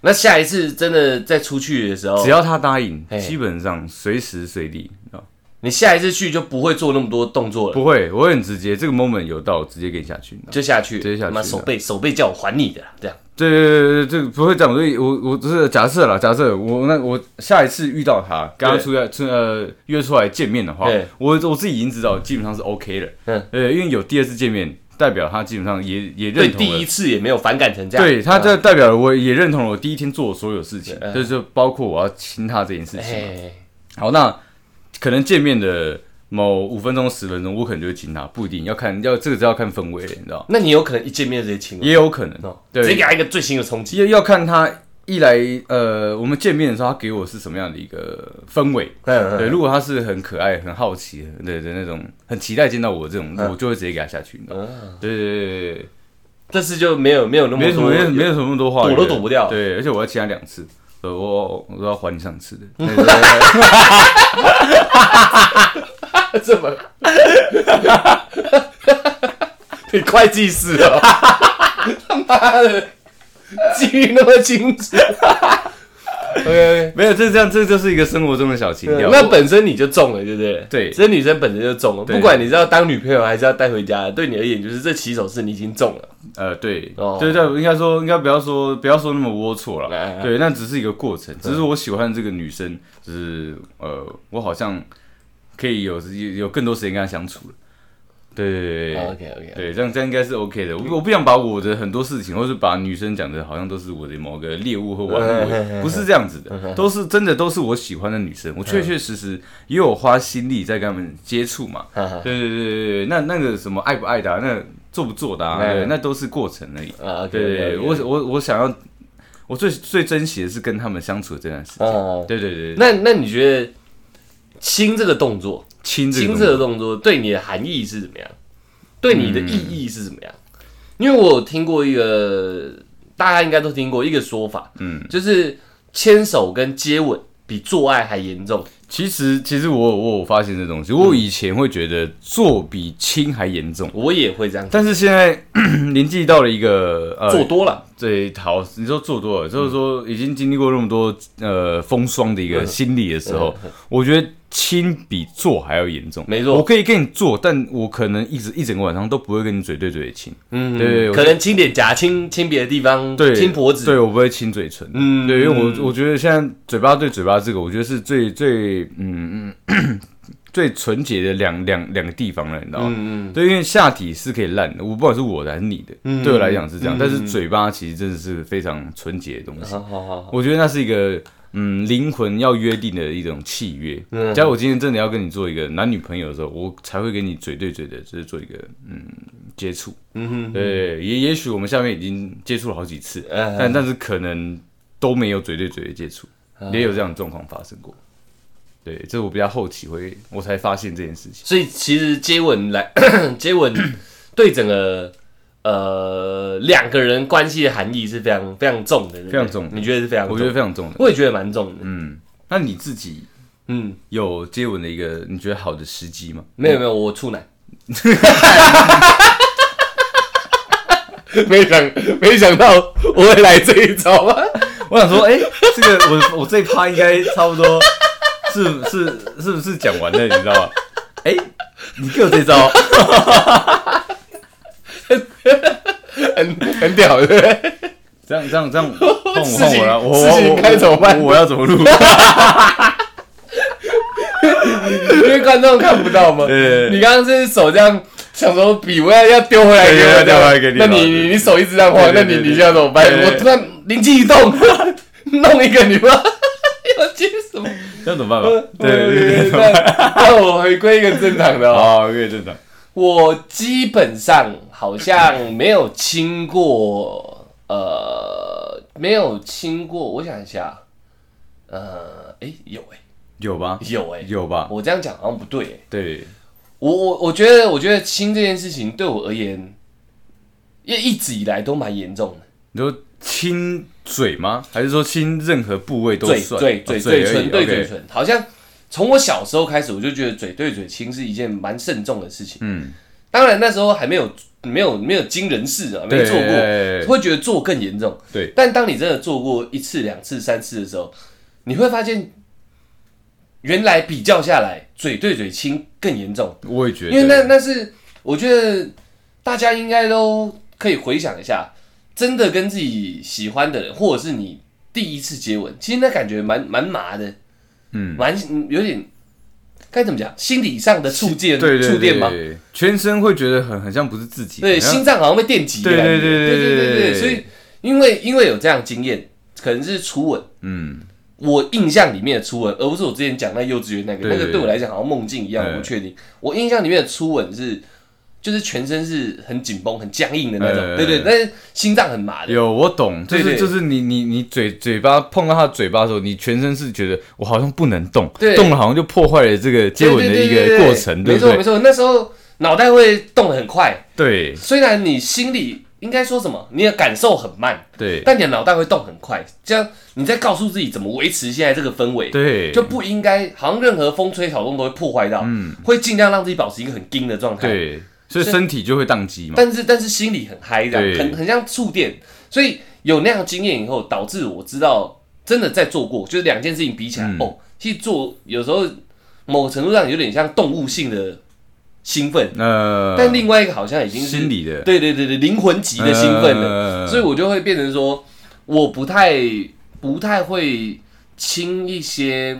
Speaker 1: 那下一次真的再出去的时候
Speaker 2: 只，要他答应，基本上随时随地啊
Speaker 1: 你下一次去就不会做那么多动作了，
Speaker 2: 不会，我会很直接，这个 moment 有到，直接给你下去。
Speaker 1: 就下去，
Speaker 2: 直接下去
Speaker 1: 那手背手背叫我还你的啦，这样。
Speaker 2: 对对对对，这个不会这样，所以我我只是假设了，假设我那我下一次遇到他，跟他出来出呃约出来见面的话，我我自己已经知道基本上是 OK 了，
Speaker 1: 嗯，
Speaker 2: 呃，因为有第二次见面，代表他基本上也也认同。
Speaker 1: 第一次也没有反感成这样，
Speaker 2: 对他
Speaker 1: 嗯
Speaker 2: 这代表了我也认同了我第一天做的所有事情，就是包括我要亲他这件事情好，那可能见面的某五分钟、十分钟，我可能就会亲他，不一定要看要这个是要看氛围的，你知道，
Speaker 1: 那你有可能一见面就直接亲，
Speaker 2: 也有可能
Speaker 1: 哦，
Speaker 2: 对。
Speaker 1: 直接给他一个最新的冲击，
Speaker 2: 要要看他一来呃，我们见面的时候，他给我是什么样的一个氛围。
Speaker 1: 嗯
Speaker 2: 对，如果他是很可爱、很好奇的对的那种，很期待见到我这种，
Speaker 1: 嗯
Speaker 2: 我就会直接给他下去，你知道吗？对对对对对
Speaker 1: 这次就没有没有那
Speaker 2: 么，没什么没有没有什么多话，
Speaker 1: 躲都躲不掉
Speaker 2: 对，而且我要亲他两次，呃，我我都要还你上次的。
Speaker 1: 这么，你会计师哦，他妈的，记忆那么清楚。OK，
Speaker 2: 没有，这这样，这就是一个生活中的小情调。
Speaker 1: 那本身你就中了，对不对？
Speaker 2: 对
Speaker 1: 这女生本身就中了，不管你是要当女朋友还是要带回家，对你而言就是这起手式你已经中了。
Speaker 2: 呃，对，
Speaker 1: 哦
Speaker 2: 对对，应该说，应该不要说，不要说那么龌龊了。对，那只是一个过程，只是我喜欢这个女生，就是呃，我好像可以有有有更多时间跟她相处了。对对对对。
Speaker 1: OK OK，
Speaker 2: 对，这样这样应该是 OK 的。我我不想把我的很多事情，或是把女生讲的好像都是我的某个猎物或玩物不是这样子的，都是真的都是我喜欢的女生。我确确实实也有花心力在跟她们接触嘛。对对对对对，那那个什么爱不爱的、啊，那做不做的、啊，
Speaker 1: 嗯
Speaker 2: 对那都是过程而已。
Speaker 1: 啊
Speaker 2: 对对对，我我我想要，我最最珍惜的是跟他们相处的这段时间。
Speaker 1: 啊，
Speaker 2: 对对对，对。
Speaker 1: 那那你觉得亲这个动作，
Speaker 2: 亲这
Speaker 1: 亲这个动作对你的含义是怎么样？对你的意义是怎么样？因为我有听过一个，大家应该都听过一个说法，
Speaker 2: 嗯，
Speaker 1: 就是牵手跟接吻比做爱还严重。
Speaker 2: 其实其实我有我有发现这东西，我以前会觉得做比亲还严重，
Speaker 1: 我也会这样。
Speaker 2: 但是现在 年纪到了一个呃
Speaker 1: 做多了，
Speaker 2: 对，好，你说做多了，就是说已经经历过那么多呃风霜的一个心理的时候，我觉得亲比做还要严重。
Speaker 1: 没错
Speaker 2: 我可以跟你做，但我可能一直一整个晚上都不会跟你嘴对嘴的亲。
Speaker 1: 嗯，
Speaker 2: 对我
Speaker 1: 可能亲脸颊、亲亲别的地方，
Speaker 2: 对，
Speaker 1: 亲脖子，
Speaker 2: 对我不会亲嘴唇。
Speaker 1: 嗯
Speaker 2: 对，因为我我觉得现在嘴巴对嘴巴这个，我觉得是最最嗯嗯 最纯洁的两两两个地方了，你知道吗？
Speaker 1: 嗯嗯，
Speaker 2: 对，因为下体是可以烂的，我不管是我的还是你的，
Speaker 1: 嗯
Speaker 2: 对我来讲是这样。
Speaker 1: 嗯
Speaker 2: 但是嘴巴其实真的是非常纯洁的东西，
Speaker 1: 好好好好，
Speaker 2: 我觉得那是一个嗯灵魂要约定的一种契约。
Speaker 1: 嗯
Speaker 2: 假如我今天真的要跟你做一个男女朋友的时候，我才会跟你嘴对嘴的，就是做一个嗯接触。
Speaker 1: 嗯哼，
Speaker 2: 对，也也许我们下面已经接触了好几次，
Speaker 1: 嗯
Speaker 2: 但但是可能都没有嘴对嘴的接触，也有这样的状况发生过。对，这是我比较后期会我才发现这件事情。
Speaker 1: 所以其实接吻来 接吻对整个呃两个人关系的含义是非常非常重的，对不对
Speaker 2: 非常重
Speaker 1: 你觉得是非常重？
Speaker 2: 我觉得非常重的。
Speaker 1: 我也觉得蛮重的。
Speaker 2: 嗯，那你自己
Speaker 1: 嗯，
Speaker 2: 有接吻的一个你觉得好的时机吗？
Speaker 1: 没有没有，我处男。没想没想到我会来这一招啊！
Speaker 2: 我想说，哎、这个我我这一趴应该差不多是是是不是讲完了，你知道吗？哎、你给我这招，
Speaker 1: 很很屌，对不对？
Speaker 2: 这样这样这样换我
Speaker 1: 事情
Speaker 2: 换我了，我我
Speaker 1: 该怎么办
Speaker 2: 我我要怎么录？
Speaker 1: 因为观众看不到嘛。
Speaker 2: 对
Speaker 1: 你刚刚是手这样想说比，我要要丢回来给我，
Speaker 2: 对对丢回来给你
Speaker 1: 那你你你手一直这样晃，那你你现在怎么办？我突然灵机一动，弄一个你妈要接什么？
Speaker 2: 这样怎么办吧？对
Speaker 1: 对
Speaker 2: 对
Speaker 1: 那那我回归一个正常的哦。
Speaker 2: 好，可以正常。
Speaker 1: 我基本上好像没有亲过呃，没有亲过，我想一下，呃，哎、有哎、
Speaker 2: 有吧？
Speaker 1: 有哎、
Speaker 2: 有吧？
Speaker 1: 我这样讲好像不对哎、
Speaker 2: 对，
Speaker 1: 我我我觉得，我觉得亲这件事情对我而言，因为一直以来都蛮严重的。
Speaker 2: 你说亲嘴吗？还是说亲任何部位都
Speaker 1: 嘴
Speaker 2: 算？
Speaker 1: 嘴嘴
Speaker 2: 哦
Speaker 1: 嘴
Speaker 2: 而已
Speaker 1: 唇对
Speaker 2: OK
Speaker 1: 嘴唇，好像从我小时候开始，我就觉得嘴对嘴亲是一件蛮慎重的事情。
Speaker 2: 嗯，
Speaker 1: 当然那时候还没有没有没有经人事啊，没做过，
Speaker 2: 对
Speaker 1: 会觉得做更严重。
Speaker 2: 对，
Speaker 1: 但当你真的做过一次、两次、三次的时候，你会发现，原来比较下来，嘴对嘴亲更严重。
Speaker 2: 我也觉得，
Speaker 1: 因为那那是我觉得大家应该都可以回想一下，真的跟自己喜欢的人，或者是你第一次接吻，其实那感觉蛮蛮麻的，
Speaker 2: 嗯，
Speaker 1: 蛮嗯有点该怎么讲，心理上的触电
Speaker 2: 对对
Speaker 1: 触电吗？
Speaker 2: 对，全身会觉得很很像不是自己，
Speaker 1: 对，心脏好像被电击的
Speaker 2: 对
Speaker 1: 感觉，
Speaker 2: 对对对
Speaker 1: 对对
Speaker 2: 对对
Speaker 1: 所以因为因为有这样经验，可能是初吻。
Speaker 2: 嗯，
Speaker 1: 我印象里面的初吻，而不是我之前讲那幼稚园那个，那个对我来讲好像梦境一样，我不确定。我印象里面的初吻是，就是全身是很紧绷、很僵硬的那种，
Speaker 2: 对
Speaker 1: 对对，但是心脏很麻的。
Speaker 2: 有我懂，就是就是你你你嘴嘴巴碰到他嘴巴的时候，你全身是觉得我好像不能动，
Speaker 1: 对。
Speaker 2: 动了好像就破坏了这个接吻的一个过程，对不对？
Speaker 1: 没错没错，那时候脑袋会动得很快，
Speaker 2: 对。
Speaker 1: 虽然你心里应该说什么，你的感受很慢，
Speaker 2: 对。
Speaker 1: 但你的脑袋会动很快，这样你在告诉自己怎么维持现在这个氛围。
Speaker 2: 对，
Speaker 1: 就不应该，好像任何风吹草动都会破坏到，嗯。会尽量让自己保持一个很硬的状态。
Speaker 2: 对，所以身体就会宕机嘛。
Speaker 1: 但是但是心里很嗨，这样很很像触电，所以有那样的经验以后，导致我知道真的在做过，就是两件事情比起来，
Speaker 2: 嗯。
Speaker 1: 哦，其实做有时候某个程度上有点像动物性的兴奋，
Speaker 2: 呃，
Speaker 1: 但另外一个好像已经是
Speaker 2: 心理的。
Speaker 1: 对对对对灵魂级的兴奋了，
Speaker 2: 呃。
Speaker 1: 所以我就会变成说，我不太不太会轻一些。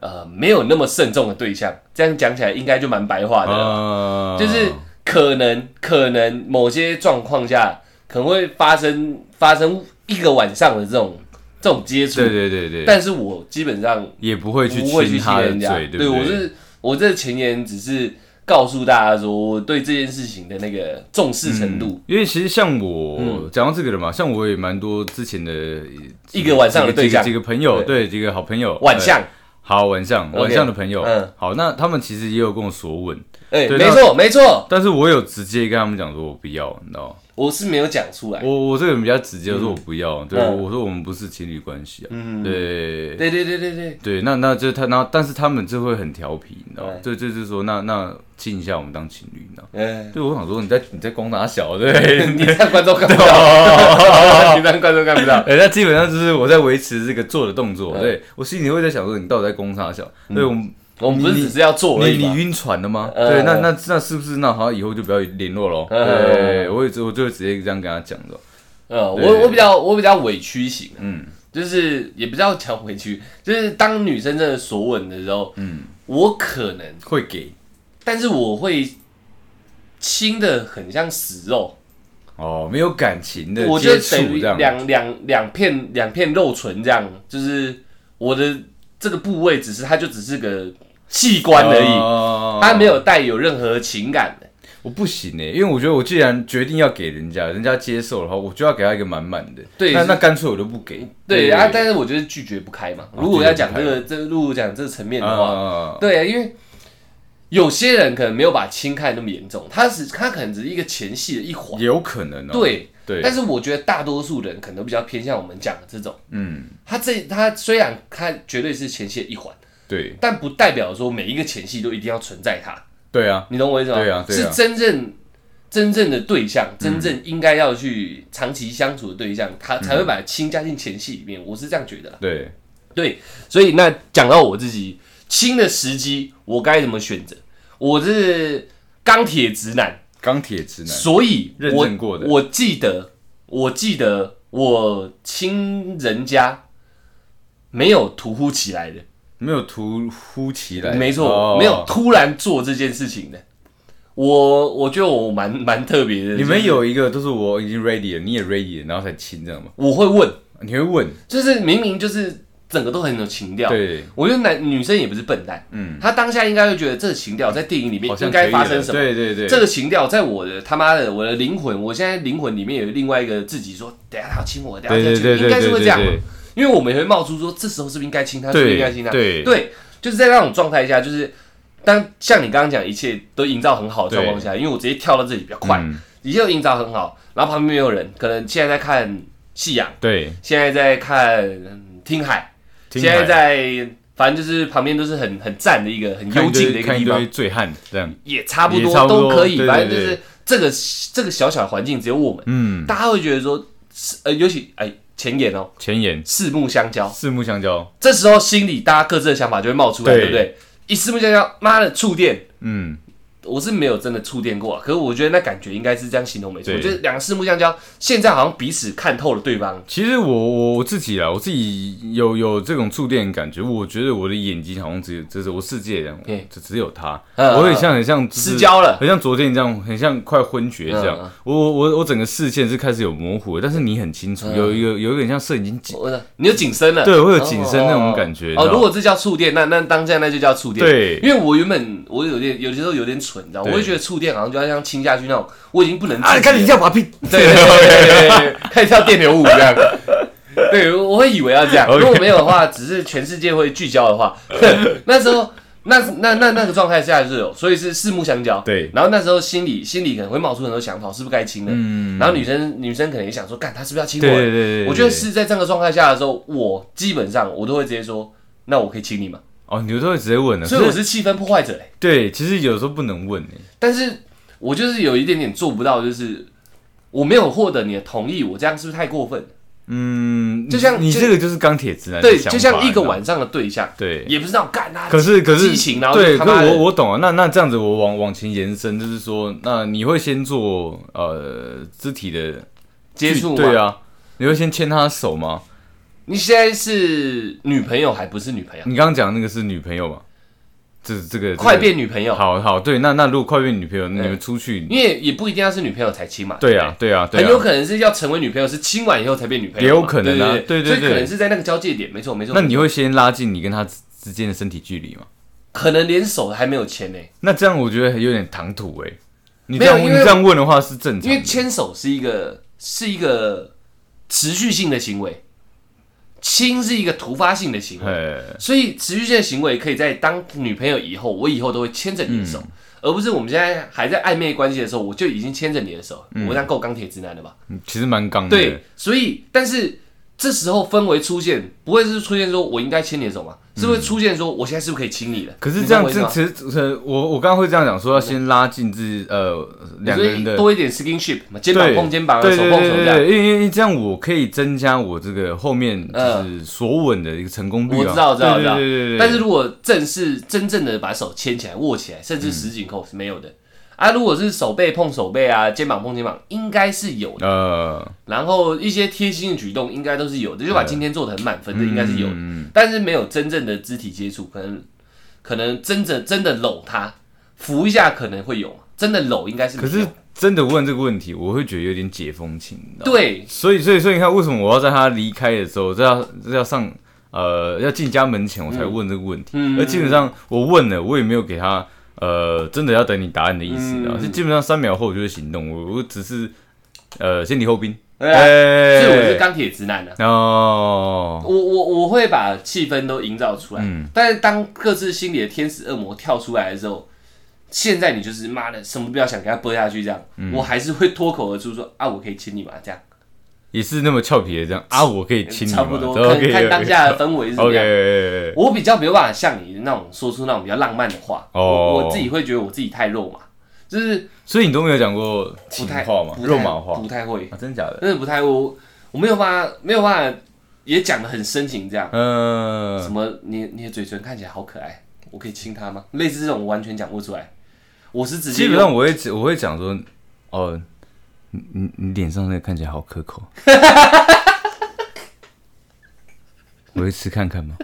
Speaker 1: 呃，没有那么慎重的对象，这样讲起来应该就蛮白话的就是可能可能某些状况下可能会发生发生一个晚上的这种这种接触，
Speaker 2: 对对对对，
Speaker 1: 但是我基本上
Speaker 2: 也不会去
Speaker 1: 亲
Speaker 2: 亲他的
Speaker 1: 人家，
Speaker 2: 嘴，
Speaker 1: 对我是我这前言只是告诉大家说我对这件事情的那个重视程度，
Speaker 2: 因为其实像我
Speaker 1: 嗯。
Speaker 2: 讲到这个了嘛，像我也蛮多之前的
Speaker 1: 一个晚上的对象
Speaker 2: 几个几个朋友，对。几个好朋友，呃
Speaker 1: 晚上，
Speaker 2: 好晚上晚上的朋友，
Speaker 1: 嗯。
Speaker 2: 好，那他们其实也有跟我索吻，
Speaker 1: 哎，
Speaker 2: 对
Speaker 1: 没错没错，
Speaker 2: 但是我有直接跟他们讲说我不要，你知道吗？
Speaker 1: 我是没有讲出来，
Speaker 2: 我我这个人比较直接，我说我不要，对，
Speaker 1: 嗯。
Speaker 2: 我说我们不是情侣关系啊，
Speaker 1: 嗯，
Speaker 2: 对。
Speaker 1: 对对对对对，
Speaker 2: 对，那那就他，然后但是他们就会很调皮，你知道吗？
Speaker 1: 对
Speaker 2: 就就是说，那那亲一下，我们当情侣，你知道吗？
Speaker 1: 嗯，
Speaker 2: 对，我想说你在你在光打小，对，
Speaker 1: 你这样观众看不到，你这样观众看不到，
Speaker 2: 哎，那基本上就是我在维持这个做的动作，
Speaker 1: 嗯。
Speaker 2: 对。我心里会在想说，你到底在攻啥小？对，我们
Speaker 1: 我们不是只是要做而已吗？
Speaker 2: 你你晕船了吗？
Speaker 1: 嗯
Speaker 2: 对，那那那是不是那好像以后就不要联络喽？
Speaker 1: 嗯
Speaker 2: 对，我也我就会直接这样跟他讲的。呃，
Speaker 1: 我我比较我比较委屈型，
Speaker 2: 嗯
Speaker 1: 就是也不叫讲委屈，就是当女生真的索吻的时候，
Speaker 2: 嗯，
Speaker 1: 我可能，
Speaker 2: 会给
Speaker 1: 但是我会亲的很像死肉，
Speaker 2: 哦，没有感情的
Speaker 1: 我就
Speaker 2: 接触
Speaker 1: 等于
Speaker 2: 这样。
Speaker 1: 两两两片两片肉唇这样，就是我的这个部位只是它就只是个器官而已，
Speaker 2: 哦
Speaker 1: 它没有带有任何情感的。
Speaker 2: 我不行哎，因为我觉得我既然决定要给人家，人家接受的话，我就要给他一个满满的。
Speaker 1: 对那
Speaker 2: 那干脆我就不给。
Speaker 1: 对啊，但是我觉得拒绝不开嘛。
Speaker 2: 哦
Speaker 1: 如果要讲这个，这如果讲这个层面的话，
Speaker 2: 啊，
Speaker 1: 对啊，因为有些人可能没有把轻看那么严重，他是他可能只是一个前戏的一环。
Speaker 2: 有可能哦。
Speaker 1: 对，
Speaker 2: 对，
Speaker 1: 但是我觉得大多数人可能都比较偏向我们讲的这种，
Speaker 2: 嗯，
Speaker 1: 他这他虽然他绝对是前戏的一环，
Speaker 2: 对。
Speaker 1: 但不代表说每一个前戏都一定要存在它，
Speaker 2: 对啊，
Speaker 1: 你懂我意思吗？
Speaker 2: 对啊对啊。
Speaker 1: 是真正真正的对象，真正应该要去长期相处的对象，他才会把亲加进前戏里面。我是这样觉得啦。
Speaker 2: 对，
Speaker 1: 对，所以那讲到我自己亲的时机，我该怎么选择？我是钢铁直男，
Speaker 2: 钢铁直男，
Speaker 1: 所以
Speaker 2: 认
Speaker 1: 我
Speaker 2: 证过的。
Speaker 1: 我记得，我记得我亲人家没有突呼起来的，
Speaker 2: 没有突呼起来，
Speaker 1: 没错，
Speaker 2: 哦
Speaker 1: 没有突然做这件事情的。我我觉得我蛮蛮特别的。
Speaker 2: 你们有一个都是我已经 ready 了，你也 ready 了，然后才亲这样吗？
Speaker 1: 我会问，
Speaker 2: 你会问，
Speaker 1: 就是明明就是整个都很有情调。
Speaker 2: 对，
Speaker 1: 我觉得男女生也不是笨蛋，
Speaker 2: 嗯，
Speaker 1: 他当下应该会觉得这个情调在电影里面应该发生什么。
Speaker 2: 对对对，
Speaker 1: 这个情调在我的他妈的我的灵魂，我现在灵魂里面有另外一个自己说，等下他要亲我，等一下应该是会这样。因为我们也会冒出说，这时候是不是应该亲他，是不是应该亲他？
Speaker 2: 对。
Speaker 1: 对，就是在那种状态下，就是当像你刚刚讲，一切都营造很好的状况下，因为我直接跳到这里比较快，
Speaker 2: 嗯。
Speaker 1: 一切都营造很好，然后旁边没有人，可能现在在看夕阳，
Speaker 2: 对，
Speaker 1: 现在在看嗯听海，
Speaker 2: 听
Speaker 1: 现在在反正就是旁边都是很很赞的一个很幽静的
Speaker 2: 一
Speaker 1: 一个地方。
Speaker 2: 堆，醉汉这样，
Speaker 1: 也差不多都可以，反正就是这个这个小小的环境只有我们，
Speaker 2: 嗯，
Speaker 1: 大家会觉得说，是呃，尤其哎前言哦，
Speaker 2: 前言。
Speaker 1: 四目相交，
Speaker 2: 四目相交，
Speaker 1: 这时候心里大家各自的想法就会冒出来，
Speaker 2: 对。
Speaker 1: 对不对？一四目相交，妈的触电，
Speaker 2: 嗯，
Speaker 1: 我是没有真的触电过啊，可是我觉得那感觉应该是这样形容没错。
Speaker 2: 对
Speaker 1: 我觉得两个四目相交，现在好像彼此看透了对方。
Speaker 2: 其实我我我自己啊，我自己有有这种触电的感觉，我觉得我的眼睛好像只有，这是我世界这样
Speaker 1: 嗯，
Speaker 2: 只只有他，
Speaker 1: 嗯
Speaker 2: 我很像很像就是
Speaker 1: 失焦了，
Speaker 2: 很像昨天这样，很像快昏厥这样。我我我我整个视线是开始有模糊的，但是你很清楚，
Speaker 1: 嗯
Speaker 2: 有一个有一点像摄影机紧，
Speaker 1: 我你有紧身了，
Speaker 2: 对，会有紧身那种感觉。你知
Speaker 1: 哦，
Speaker 2: 道
Speaker 1: 如果这叫触电，那那当下那就叫触电。
Speaker 2: 对
Speaker 1: 因为我原本我有点有些时候有点蠢，你知道，我
Speaker 2: 对
Speaker 1: 会觉得触电好像就要像亲下去那种，我已经不能
Speaker 2: 啊，看你这样把屁，
Speaker 1: 对对对对对对，开始跳电流舞这样。对，我会以为要这样，如果没有的话，只是全世界会聚焦的话，那时候那那那那个状态下就是有，所以是四目相交。
Speaker 2: 对
Speaker 1: 然后那时候心里心里可能会冒出很多想法，是不是该亲的？
Speaker 2: 嗯，
Speaker 1: 然后女生女生可能也想说，干他是不是要亲我？
Speaker 2: 对对对对，
Speaker 1: 我觉得是在这个状态下的时候，我基本上我都会直接说，那我可以亲你吗？
Speaker 2: 哦，你有时候会直接问的，
Speaker 1: 所以我
Speaker 2: 是
Speaker 1: 是气氛破坏者欸
Speaker 2: 对，其实有时候不能问诶，
Speaker 1: 但是我就是有一点点做不到，就是我没有获得你的同意，我这样是不是太过分？
Speaker 2: 嗯，
Speaker 1: 就像就
Speaker 2: 你这个就是钢铁直男的
Speaker 1: 对，就像一个晚上的对象，
Speaker 2: 对。
Speaker 1: 也不是那种干他，
Speaker 2: 可是可是
Speaker 1: 激情然后
Speaker 2: 对，可是
Speaker 1: 他妈的
Speaker 2: 我我懂啊。那那这样子，我往往前延伸，就是说，那你会先做呃肢体的
Speaker 1: 接触吗
Speaker 2: 对，啊，你会先牵他的手吗？
Speaker 1: 你现在是女朋友还不是女朋友？
Speaker 2: 你刚刚讲那个是女朋友嘛？这这个
Speaker 1: 快变女朋友，
Speaker 2: 好好对，那那如果快变女朋友，你们出去，
Speaker 1: 因为也不一定要是女朋友才亲嘛。
Speaker 2: 对啊对啊，
Speaker 1: 很有可能是要成为女朋友，是亲完以后才变女朋友，
Speaker 2: 也有可能啊
Speaker 1: 对
Speaker 2: 对对
Speaker 1: 所以可能是在那个交界点，没错没错。
Speaker 2: 那你会先拉近你跟他之之间的身体距离吗？
Speaker 1: 可能连手还没有牵呢，
Speaker 2: 那这样我觉得有点唐突哎。你这样你这样问的话是正常，
Speaker 1: 因为牵手是一个是一个持续性的行为，亲是一个突发性的行为。
Speaker 2: 哎，
Speaker 1: 所以持续性的行为可以在当女朋友以后，我以后都会牵着你的手，
Speaker 2: 嗯
Speaker 1: 而不是我们现在还在暧昧关系的时候，我就已经牵着你的手，
Speaker 2: 嗯
Speaker 1: 我这样够钢铁直男的吧？
Speaker 2: 其实蛮刚的。
Speaker 1: 对，所以但是这时候氛围出现，不会是出现说我应该牵你的手吗？是会出现说我现在是不是可以亲你了？
Speaker 2: 可是这样其实呃我我刚刚会这样讲，说要先拉近自呃两个人的
Speaker 1: 多一点 skinship 嘛，肩膀碰肩膀手碰手这样。
Speaker 2: 因为因为这样我可以增加我这个后面就是锁稳的一个成功率啊。
Speaker 1: 我知道，我知道，我知道。但是如果正式真正的把手牵起来、握起来，甚至十指扣是没有的。啊，如果是手背碰手背啊，肩膀碰肩膀，应该是有的。
Speaker 2: 呃，
Speaker 1: 然后一些贴心的举动应该都是有的，就把今天做的很满分的应该是有的，
Speaker 2: 嗯。
Speaker 1: 但是没有真正的肢体接触，可能可能真的真的搂他扶一下可能会有，真的搂应该是。
Speaker 2: 可是真的问这个问题，我会觉得有点解风情，
Speaker 1: 对，
Speaker 2: 所以所以所以你看，为什么我要在他离开的时候，这要这要上呃要进家门前我才问这个问题？
Speaker 1: 嗯。
Speaker 2: 而基本上我问了，我也没有给他呃真的要等你答案的意思啊，
Speaker 1: 嗯。
Speaker 2: 就基本上三秒后我就会行动，我我只是呃先礼后兵。
Speaker 1: 对啊，
Speaker 2: 哎。
Speaker 1: 所以我是钢铁直男啊。
Speaker 2: 哦，
Speaker 1: 我我我会把气氛都营造出来，
Speaker 2: 嗯。
Speaker 1: 但是当各自心里的天使恶魔跳出来的时候，现在你就是妈的什么不要想给他播下去，这样，
Speaker 2: 嗯。
Speaker 1: 我还是会脱口而出说啊，我可以亲你吗？这样，
Speaker 2: 也是那么俏皮的这样 啊，我可以亲你吗
Speaker 1: 差不多看看当下的氛围是怎么样。我比较没有办法像你那种说出那种比较浪漫的话，
Speaker 2: 哦
Speaker 1: 我我自己会觉得我自己太肉麻，就是
Speaker 2: 所以你都没有讲过
Speaker 1: 不太
Speaker 2: 情话吗？
Speaker 1: 不太
Speaker 2: 肉麻话
Speaker 1: 不太会，
Speaker 2: 啊？真假的？
Speaker 1: 真的不太会，我我没有办法，没有办法，也讲的很深情这样。
Speaker 2: 嗯
Speaker 1: 什，么？你你的嘴唇看起来好可爱，我可以亲它吗？类似这种我完全讲不出来。我是直接
Speaker 2: 基本上我会我会讲说，哦，你你你脸上那个看起来好可口，我会吃看看吗？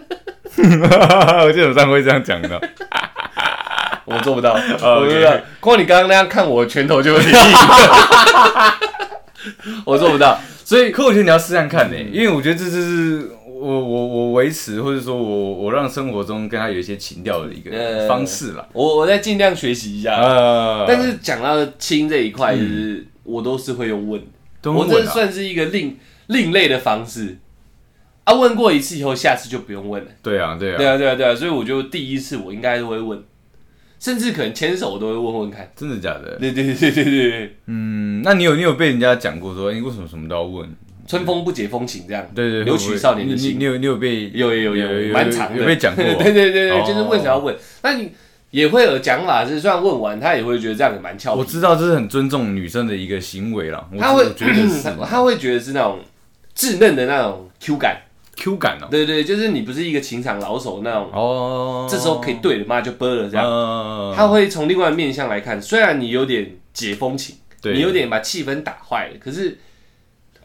Speaker 2: 我基本上会这样讲的。
Speaker 1: 我做不到，
Speaker 2: 哦
Speaker 1: 我做不到。光你刚刚那样看我拳头就有点硬，我做不到。所以
Speaker 2: 可我觉得你要试看看呢、因为我觉得这就是我我我维持，或者说我我让生活中跟他有一些情调的一个方式啦。
Speaker 1: 我我在尽量学习一下。呃，但是讲到亲这一块，就是我都是会用问的。我这算是一个另另类的方式。啊，问过一次以后，下次就不用问了。
Speaker 2: 对啊，对啊，
Speaker 1: 对啊，对啊，对啊。所以我就第一次我应该都会问，甚至可能牵手我都会问问看。
Speaker 2: 真的假的？
Speaker 1: 对对对对对。
Speaker 2: 嗯，那你有你有被人家讲过说，你为什么什么都要问？
Speaker 1: 春风不解风情这样。
Speaker 2: 对对，
Speaker 1: 留取少年的心。
Speaker 2: 你有你有被
Speaker 1: 有有有有蛮长的
Speaker 2: 有被讲过。
Speaker 1: 对对对对，就是为什么要问？那你也会有讲法是，虽然问完他也会觉得这样也蛮俏皮。
Speaker 2: 我知道这是很尊重女生的一个行为了。
Speaker 1: 他会觉得是他会觉得是那种稚嫩的那种 Q 感。
Speaker 2: Q 感哦，
Speaker 1: 对对，就是你不是一个情场老手那种哦，这时候可以对了嘛，就啵了这样。他会从另外面相来看，虽然你有点解风情，你有点把气氛打坏了，可是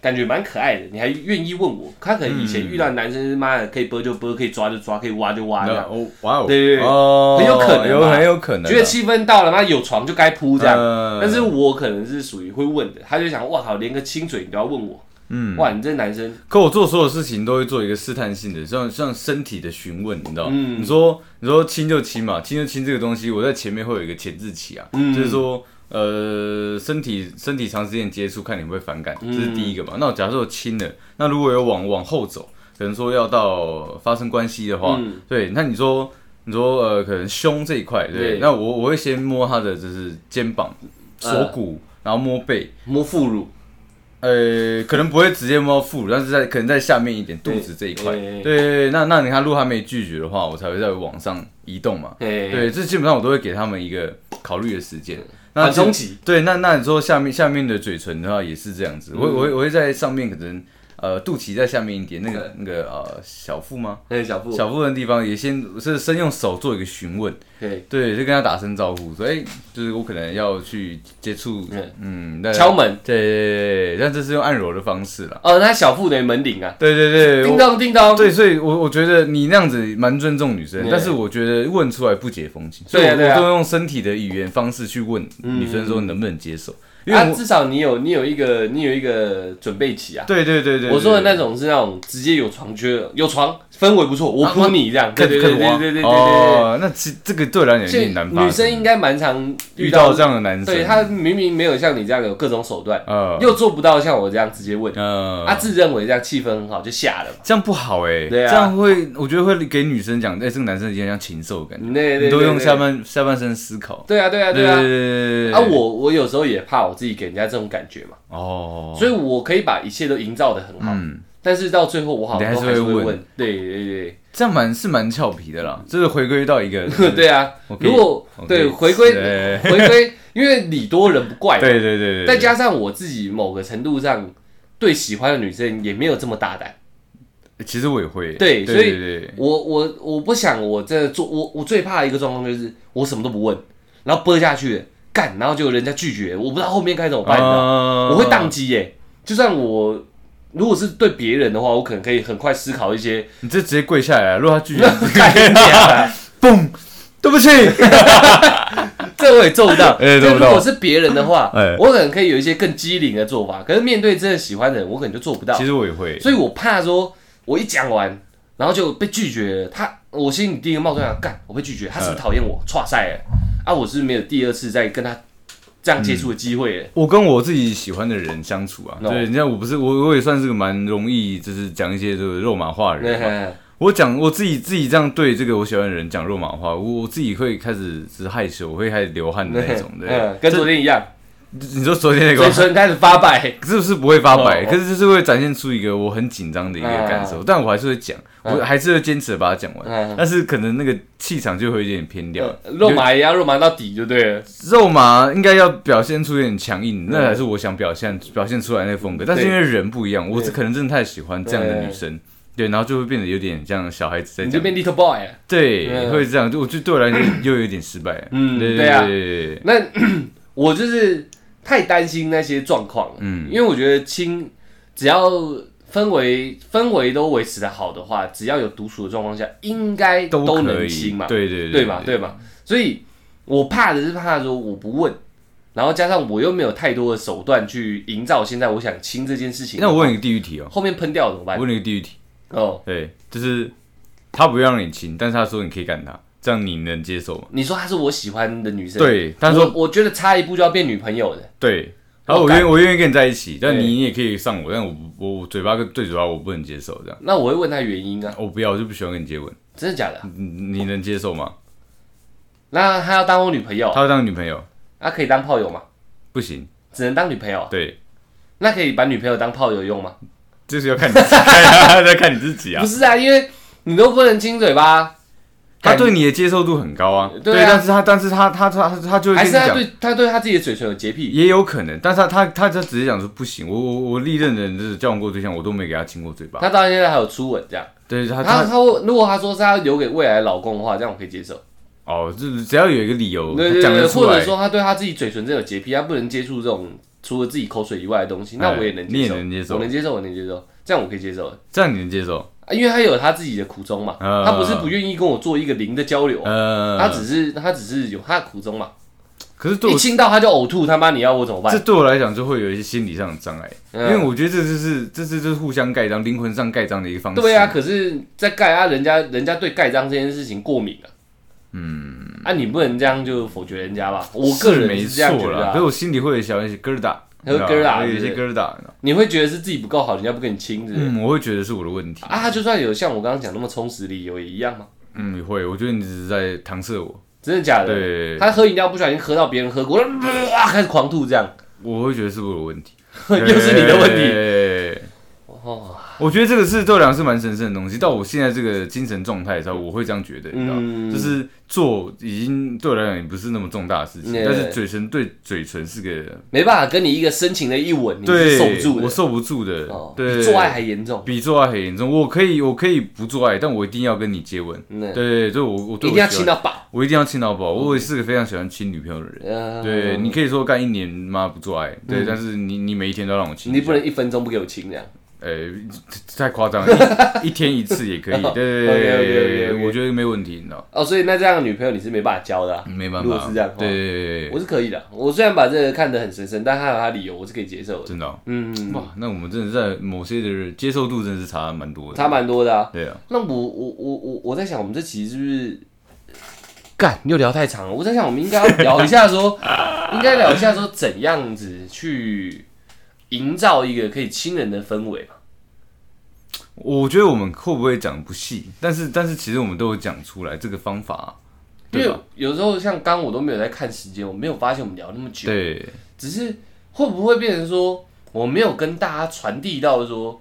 Speaker 1: 感觉蛮可爱的。你还愿意问我？他可能以前遇到男生，妈的可以啵就啵，可以抓就抓，可以挖就挖这样。哦，哇哦，对对对，很有可能，
Speaker 2: 有很有可能，
Speaker 1: 觉得气氛到了，妈有床就该铺这样。但是我可能是属于会问的，他就想，哇靠，连个亲嘴你都要问我。嗯，哇，你这男生，
Speaker 2: 可我做所有事情都会做一个试探性的，像像身体的询问，你知道嗯，你说你说亲就亲嘛，亲就亲这个东西，我在前面会有一个前置期啊，就是说呃身体身体长时间接触，看你会不会反感，这是第一个嘛。那假设我亲了，那如果有往往后走，可能说要到发生关系的话，对，那你说你说呃可能胸这一块，对，那我我会先摸他的就是肩膀、锁骨，然后摸背、
Speaker 1: 摸副乳。
Speaker 2: 呃，可能不会直接摸副乳，但是在可能在下面一点肚子这一块。对，那那你看，如果他没拒绝的话，我才会在往上移动嘛。对，这基本上我都会给他们一个考虑的时间。
Speaker 1: 那中期。
Speaker 2: 对，那那你说下面下面的嘴唇的话也是这样子，我我我会在上面可能。呃，肚脐在下面一点，那个那个呃小腹吗？
Speaker 1: 对，小腹。
Speaker 2: 小腹的地方也先是先用手做一个询问，对对，就跟他打声招呼，所以，就是我可能要去接触，
Speaker 1: 嗯，敲门，
Speaker 2: 对对对，但这是用按揉的方式了。
Speaker 1: 哦，那小腹的门铃啊，
Speaker 2: 对对对，
Speaker 1: 叮当叮当，
Speaker 2: 对，所以我我觉得你那样子蛮尊重女生，但是我觉得问出来不解风情，所以我都用身体的语言方式去问女生说能不能接受。
Speaker 1: 啊，至少你有你有一个你有一个准备期啊。
Speaker 2: 对对对对，
Speaker 1: 我说的那种是那种直接有床缺有床氛围不错，我扑你这样。对对对对对对对。哦，
Speaker 2: 那其这个对来讲有点难。
Speaker 1: 女生应该蛮常
Speaker 2: 遇到这样的男生，
Speaker 1: 对他明明没有像你这样有各种手段，又做不到像我这样直接问，他自认为这样气氛很好就下了，
Speaker 2: 这样不好哎。对啊，这样会我觉得会给女生讲，哎，这个男生有点像禽兽感觉，你都用下半下半身思考。
Speaker 1: 对啊对啊对啊。啊，我我有时候也怕我自己给人家这种。感觉嘛，哦，所以我可以把一切都营造的很好，嗯，但是到最后我好像还是会问，对对对，
Speaker 2: 这样蛮是蛮俏皮的啦，就是回归到一个，
Speaker 1: 对啊，如果对回归回归，因为礼多人不怪，
Speaker 2: 对对对对，
Speaker 1: 再加上我自己某个程度上对喜欢的女生也没有这么大胆，
Speaker 2: 其实我也会，
Speaker 1: 对，所以我我我不想我这做我我最怕的一个状况就是我什么都不问，然后播下去。干，然后就人家拒绝，我不知道后面该怎么办呢？我会宕机耶。就算我如果是对别人的话，我可能可以很快思考一些。
Speaker 2: 你这直接跪下来，如果他拒绝，嘣，对不起，
Speaker 1: 这我也做不到。如果是别人的话，我可能可以有一些更机灵的做法。可是面对真的喜欢的人，我可能就做不到。
Speaker 2: 其实我也会，
Speaker 1: 所以我怕说，我一讲完，然后就被拒绝了，他我心里第一个冒出来，干，我被拒绝，他是不是讨厌我？错赛。啊，我是没有第二次再跟他这样接触的机会。
Speaker 2: 我跟我自己喜欢的人相处啊，对，你看我不是我，我也算是个蛮容易，就是讲一些这个肉麻话的人。我讲我自己自己这样对这个我喜欢的人讲肉麻话，我我自己会开始是害羞，我会开始流汗的那种，对，
Speaker 1: 跟昨天一样。
Speaker 2: 你说昨天那个
Speaker 1: 嘴唇开始发白，
Speaker 2: 是不是不会发白？可是就是会展现出一个我很紧张的一个感受，但我还是会讲，我还是会坚持把它讲完。但是可能那个气场就会有点偏掉，
Speaker 1: 肉麻也要，肉麻到底就对了。
Speaker 2: 肉麻应该要表现出有点强硬，那才是我想表现表现出来那个风格。但是因为人不一样，我可能真的太喜欢这样的女生，对，然后就会变得有点像小孩子在讲，
Speaker 1: 就变 little boy 了。
Speaker 2: 对，会这样，就我就对我来讲又有点失败。嗯，对
Speaker 1: 啊。那 我就是。太担心那些状况了，嗯，因为我觉得亲，只要氛围氛围都维持的好的话，只要有独处的状况下，应该都能亲嘛，
Speaker 2: 对对
Speaker 1: 对嘛对。嘛，所以我怕的是怕说我不问，然后加上我又没有太多的手段去营造现在我想亲这件事情。
Speaker 2: 那我问一个地狱题哦，
Speaker 1: 后面喷掉怎么办？
Speaker 2: 问一个地狱题，
Speaker 1: 哦，
Speaker 2: 对，就是他不让你亲，但是他说你可以干他，这样你能接受吗？
Speaker 1: 你说她是我喜欢的女生，，
Speaker 2: 对，他说
Speaker 1: 我我觉得差一步就要变女朋友的。
Speaker 2: 对，然后我愿意我愿意跟你在一起，但
Speaker 1: 对
Speaker 2: 你也可以上我，但我我我嘴巴跟对嘴巴我不能接受，这样
Speaker 1: 那我会问他原因啊，
Speaker 2: 我不要，我就不喜欢跟你接吻，
Speaker 1: 真的假的？
Speaker 2: 你你能接受吗？
Speaker 1: 那她要当我女朋友，
Speaker 2: 他要当女朋友
Speaker 1: 那可以当炮友吗？
Speaker 2: 不行，
Speaker 1: 只能当女朋友，
Speaker 2: 对，
Speaker 1: 那可以把女朋友当炮友用吗？
Speaker 2: 就是要看你自己，要看你自己啊
Speaker 1: 不。是啊，因为你都不能亲嘴巴，
Speaker 2: 他对你的接受度很高啊，
Speaker 1: 对啊
Speaker 2: 但是他但是他他他他他就
Speaker 1: 还是他对他对他自己的嘴唇有洁癖？
Speaker 2: 也有可能，但是他他他就直接讲说不行，我我我历任的就是交往过对象，我都没给他亲过嘴巴。
Speaker 1: 他到现在还有初吻这样，
Speaker 2: 对他他
Speaker 1: 他他如果他说是他留给未来老公的话，这样我可以接受。
Speaker 2: 哦，就是只要有一个理由讲得出来，
Speaker 1: 或者说他对他自己嘴唇真的有洁癖，他不能接触这种除了自己口水以外的东西，那
Speaker 2: 哎
Speaker 1: 我也能
Speaker 2: 你也
Speaker 1: 接受，
Speaker 2: 能接受
Speaker 1: 我能接受，我能接受，这样我可以接受的
Speaker 2: 这样你能接受？
Speaker 1: 啊，因为他有他自己的苦衷嘛，
Speaker 2: 呃
Speaker 1: 他不是不愿意跟我做一个零的交流，
Speaker 2: 呃，
Speaker 1: 他只是他只是有他的苦衷嘛，
Speaker 2: 可是对我
Speaker 1: 一亲到他就呕吐，他妈你要我怎么办？
Speaker 2: 这对我来讲就会有一些心理上的障碍，因
Speaker 1: 嗯
Speaker 2: 为我觉得这就是这是就是互相盖章，灵魂上盖章的一个方式。
Speaker 1: 对啊，，可是，在盖啊，人家人家对盖章这件事情过敏啊。嗯，啊，你不能这样就否决人家吧？我个人
Speaker 2: 没
Speaker 1: 是这样觉
Speaker 2: 错，
Speaker 1: 得啊、
Speaker 2: 可是我心里会有小一些疙瘩，
Speaker 1: 有疙瘩
Speaker 2: 有一些疙瘩。
Speaker 1: 你会觉得是自己不够好，人家不跟你亲，是不是？
Speaker 2: 嗯，我会觉得是我的问题。
Speaker 1: 啊，他就算有像我刚刚讲那么充实理由，也一样吗？
Speaker 2: 嗯，你会，我觉得你只是在搪塞我。
Speaker 1: 真的假的？
Speaker 2: 对，
Speaker 1: 他喝饮料不小心喝到别人喝过，啊，开始狂吐，这样
Speaker 2: 我会觉得是我的问题，
Speaker 1: 又是你的问题。
Speaker 2: 题。
Speaker 1: 哦，
Speaker 2: 我觉得这个是对我来讲是蛮神圣的东西。到我现在这个精神状态的时候，我会这样觉得，你知道就是做已经对我来讲也不是那么重大的事情，
Speaker 1: 对
Speaker 2: 但是嘴唇对嘴唇是个
Speaker 1: 没办法跟你一个深情的一吻，你是受不住的。
Speaker 2: 我受不住的
Speaker 1: 哦，，
Speaker 2: 对，
Speaker 1: 比做爱还严重。
Speaker 2: 比做爱很严重。我可以，我可以不做爱，但我一定要跟你接吻。
Speaker 1: 嗯，
Speaker 2: 对，就我我对
Speaker 1: 一定要亲到饱。
Speaker 2: 我一定要亲到饱。我也是个非常喜欢亲女朋友的人。
Speaker 1: 呃
Speaker 2: 对，你可以说干一年妈不做爱，对，但是你你每一天都让我亲，
Speaker 1: 你不能一分钟不给我亲这样。
Speaker 2: 呃，太夸张了，一 一天一次也可以，对对对我觉得没问题，你知道，
Speaker 1: 哦，所以那这样的女朋友你是没办法交的、啊。
Speaker 2: 没办法
Speaker 1: 如果是这样，
Speaker 2: 对
Speaker 1: 哦
Speaker 2: 对对对，
Speaker 1: 我是可以的。我虽然把这个看得很神圣，但他有他理由，我是可以接受的。
Speaker 2: 真的哦，
Speaker 1: 嗯，
Speaker 2: 哇，那我们真的在某些的接受度真的是差蛮多的，
Speaker 1: 差蛮多的啊。
Speaker 2: 对啊，
Speaker 1: 那我我我我我在想，我们这期是不是干又聊太长了？我在想，我们应该要聊一下说，应该聊一下说怎样子去营造一个可以亲人的氛围嘛？
Speaker 2: 我觉得我们会不会讲不细，但是但是其实我们都有讲出来这个方法啊，
Speaker 1: 因为
Speaker 2: 对？
Speaker 1: 有时候像刚我都没有在看时间，我没有发现我们聊那么久。
Speaker 2: 对，
Speaker 1: 只是会不会变成说，我没有跟大家传递到说，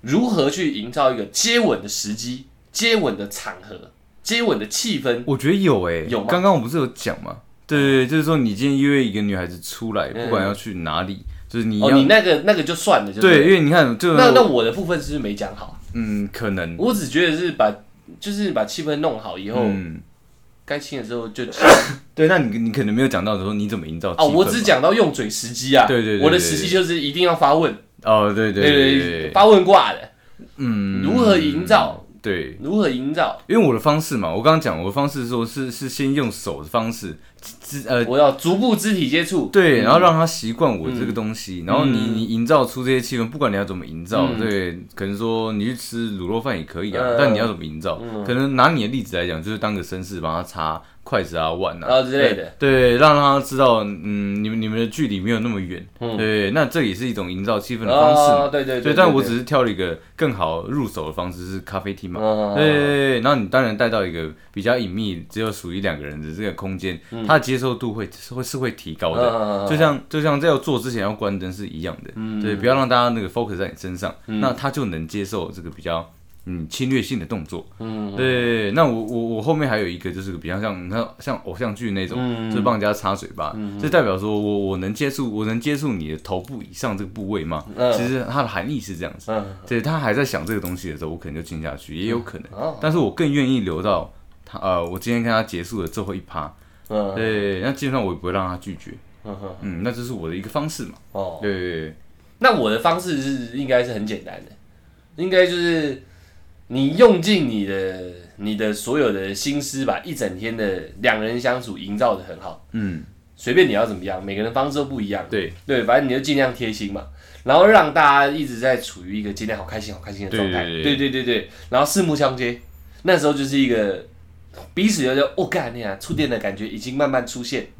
Speaker 1: 如何去营造一个接吻的时机、接吻的场合、接吻的气氛？
Speaker 2: 我觉得有诶，
Speaker 1: 有吗
Speaker 2: 刚刚我不是有讲吗？对对对，就是说你今天约一个女孩子出来，
Speaker 1: 嗯
Speaker 2: 不管要去哪里，就是你
Speaker 1: 哦，
Speaker 2: 要
Speaker 1: 你那个那个就算了，就
Speaker 2: 对，因为你看这个
Speaker 1: 那那我的部分是不是没讲好？
Speaker 2: 嗯，可能
Speaker 1: 我只觉得是把就是把气氛弄好以后，
Speaker 2: 嗯。
Speaker 1: 该亲的时候就
Speaker 2: 对，那你你可能没有讲到说你怎么营造气
Speaker 1: 哦，
Speaker 2: 氛嘛
Speaker 1: 我只讲到用嘴时机啊。
Speaker 2: 对对对对
Speaker 1: 我的时机就是一定要发问，
Speaker 2: 哦，对对
Speaker 1: 对
Speaker 2: 对
Speaker 1: 对，发问挂的，
Speaker 2: 嗯，
Speaker 1: 如何营造？
Speaker 2: 对，
Speaker 1: 如何营造？
Speaker 2: 因为我的方式嘛，我刚刚讲我的方式说是是先用手的方式，肢呃
Speaker 1: 我要逐步肢体接触。
Speaker 2: 对，
Speaker 1: 嗯。
Speaker 2: 然后让他习惯我这个东西，然后你
Speaker 1: 嗯
Speaker 2: 你营造出这些气氛，不管你要怎么营造，
Speaker 1: 嗯。
Speaker 2: 对，可能说你去吃卤肉饭也可以啊，
Speaker 1: 嗯
Speaker 2: 但你要怎么营造？
Speaker 1: 嗯。
Speaker 2: 可能拿你的例子来讲，就是当个绅士帮他擦筷子啊碗啊。
Speaker 1: 啊之类的。
Speaker 2: 对，对让他知道，嗯，你们你们的距离没有那么远，
Speaker 1: 嗯。
Speaker 2: 对，那这也是一种营造气氛的方式嘛。
Speaker 1: 哦，。对对
Speaker 2: 对，但我只是挑了一个更好入手的方式，是咖啡厅嘛。
Speaker 1: 嗯
Speaker 2: 对对对，然后你当然带到一个比较隐秘，只有属于两个人的这个空间，它的接受度会是会是会提高的。
Speaker 1: 嗯
Speaker 2: 就像就像在要做之前要关灯是一样的，对，不要让大家那个 focus 在你身上，那他就能接受这个比较嗯侵略性的动作。
Speaker 1: 嗯
Speaker 2: 对，那我我我后面还有一个就是比较像你看像偶像剧那种，
Speaker 1: 嗯
Speaker 2: 就是帮人家擦嘴巴，这代表说我我能接触我能接触你的头部以上这个部位吗？
Speaker 1: 嗯
Speaker 2: 其实它的含义是这样子。
Speaker 1: 嗯
Speaker 2: 对他还在想这个东西的时候，我可能就进下去，也有可能。
Speaker 1: 哦
Speaker 2: 但是我更愿意留到他呃，我今天跟他结束的最后一趴。
Speaker 1: 嗯
Speaker 2: 对，那基本上我也不会让他拒绝。
Speaker 1: 嗯哼
Speaker 2: 嗯，那这是我的一个方式嘛。
Speaker 1: 哦，
Speaker 2: 对对对
Speaker 1: 那我的方式是应该是很简单的，应该就是你用尽你的你的所有的心思，把一整天的两人相处营造的很好。
Speaker 2: 嗯，
Speaker 1: 随便你要怎么样，每个人方式都不一样。
Speaker 2: 对
Speaker 1: 对，反正你就尽量贴心嘛，然后让大家一直在处于一个今天好开心、好开心的状态。
Speaker 2: 对对
Speaker 1: 对对然后四目相接，那时候就是一个彼此就觉得，我干你啊，触电的感觉已经慢慢出现。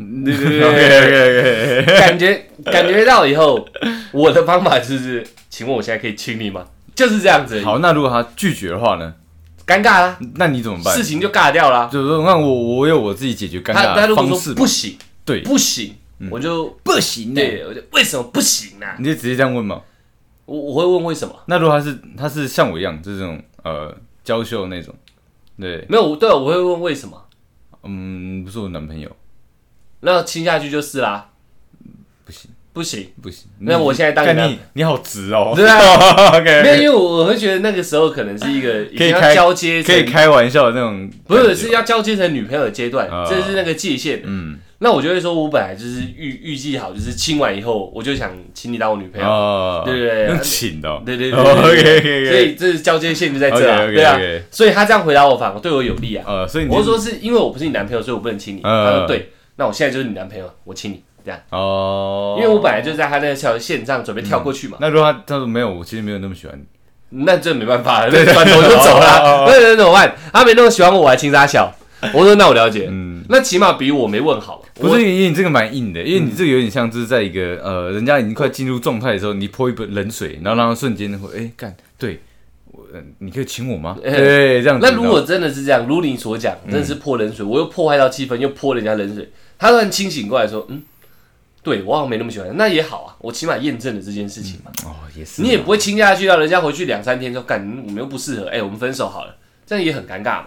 Speaker 1: 感觉感觉到以后，我的方法就是，请问我现在可以亲你吗？就是这样子，
Speaker 2: 好，那如果他拒绝的话呢？
Speaker 1: 尴尬啦，
Speaker 2: 那你怎么办？
Speaker 1: 事情就尬掉啦。
Speaker 2: 就是说，那我我有我自己解决尴
Speaker 1: 他
Speaker 2: 尬的方式
Speaker 1: 不行，
Speaker 2: 对，
Speaker 1: 不行，我就
Speaker 2: 不行
Speaker 1: 对，我就为什么不行呢？
Speaker 2: 你就直接这样问嘛。
Speaker 1: 我我会问为什么？
Speaker 2: 那如果他是他是像我一样，就是这种呃娇羞那种，对，
Speaker 1: 没有，对，我会问为什么。
Speaker 2: 嗯，不是我男朋友，
Speaker 1: 那亲下去就是啦，
Speaker 2: 不行。
Speaker 1: 不行。那我现在当你
Speaker 2: 你你好直哦，
Speaker 1: 对啊，
Speaker 2: OK，
Speaker 1: 没有，因为我我会觉得那个时候可能是一个已经要
Speaker 2: 可以开
Speaker 1: 交接
Speaker 2: 可以，开玩笑的那种，
Speaker 1: 不是是要交接成女朋友的阶段
Speaker 2: 啊，
Speaker 1: 这是那个界限。
Speaker 2: 嗯。
Speaker 1: 那我就会说，我本来就是预预计好，就是亲完以后，我就想请你当我女朋友。
Speaker 2: 哦，
Speaker 1: 对不对？
Speaker 2: 用请的哦，
Speaker 1: 对对对所以这是交接线就在这啊
Speaker 2: ，OK，OK，OK。
Speaker 1: 对啊，所以他这样回答我反而对我有利啊。
Speaker 2: 呃，所以你
Speaker 1: 我就说是因为我不是你男朋友，所以我不能亲你。
Speaker 2: 嗯
Speaker 1: 他说对，那我现在就是你男朋友，我亲你这样，
Speaker 2: 哦，
Speaker 1: 因为我本来就在他那条线上准备跳过去嘛。
Speaker 2: 那如果他他说没有，我其实没有那么喜欢你，
Speaker 1: 那这没办法了，那转头就走了。那那怎么办？他没那么喜欢我，我还亲他小。我说那我了解，
Speaker 2: 嗯。
Speaker 1: 那起码比我没问好。
Speaker 2: 不是，因为你这个蛮硬的，因为你这个有点像就是在一个呃，人家已经快进入状态的时候，你泼一盆冷水，然后让他瞬间会哎干，对我，呃你可以请我吗？
Speaker 1: 哎
Speaker 2: 对，这样子。
Speaker 1: 那如果真的是这样，如你所讲，真的是泼冷水，我又破坏到气氛，又泼人家冷水，他突然清醒过来说，嗯，对我好像没那么喜欢，那也好啊，我起码验证了这件事情嘛。
Speaker 2: 哦也是，
Speaker 1: 你也不会亲下去，让人家回去两三天说干，我们又不适合，哎、我们分手好了，这样也很尴尬嘛。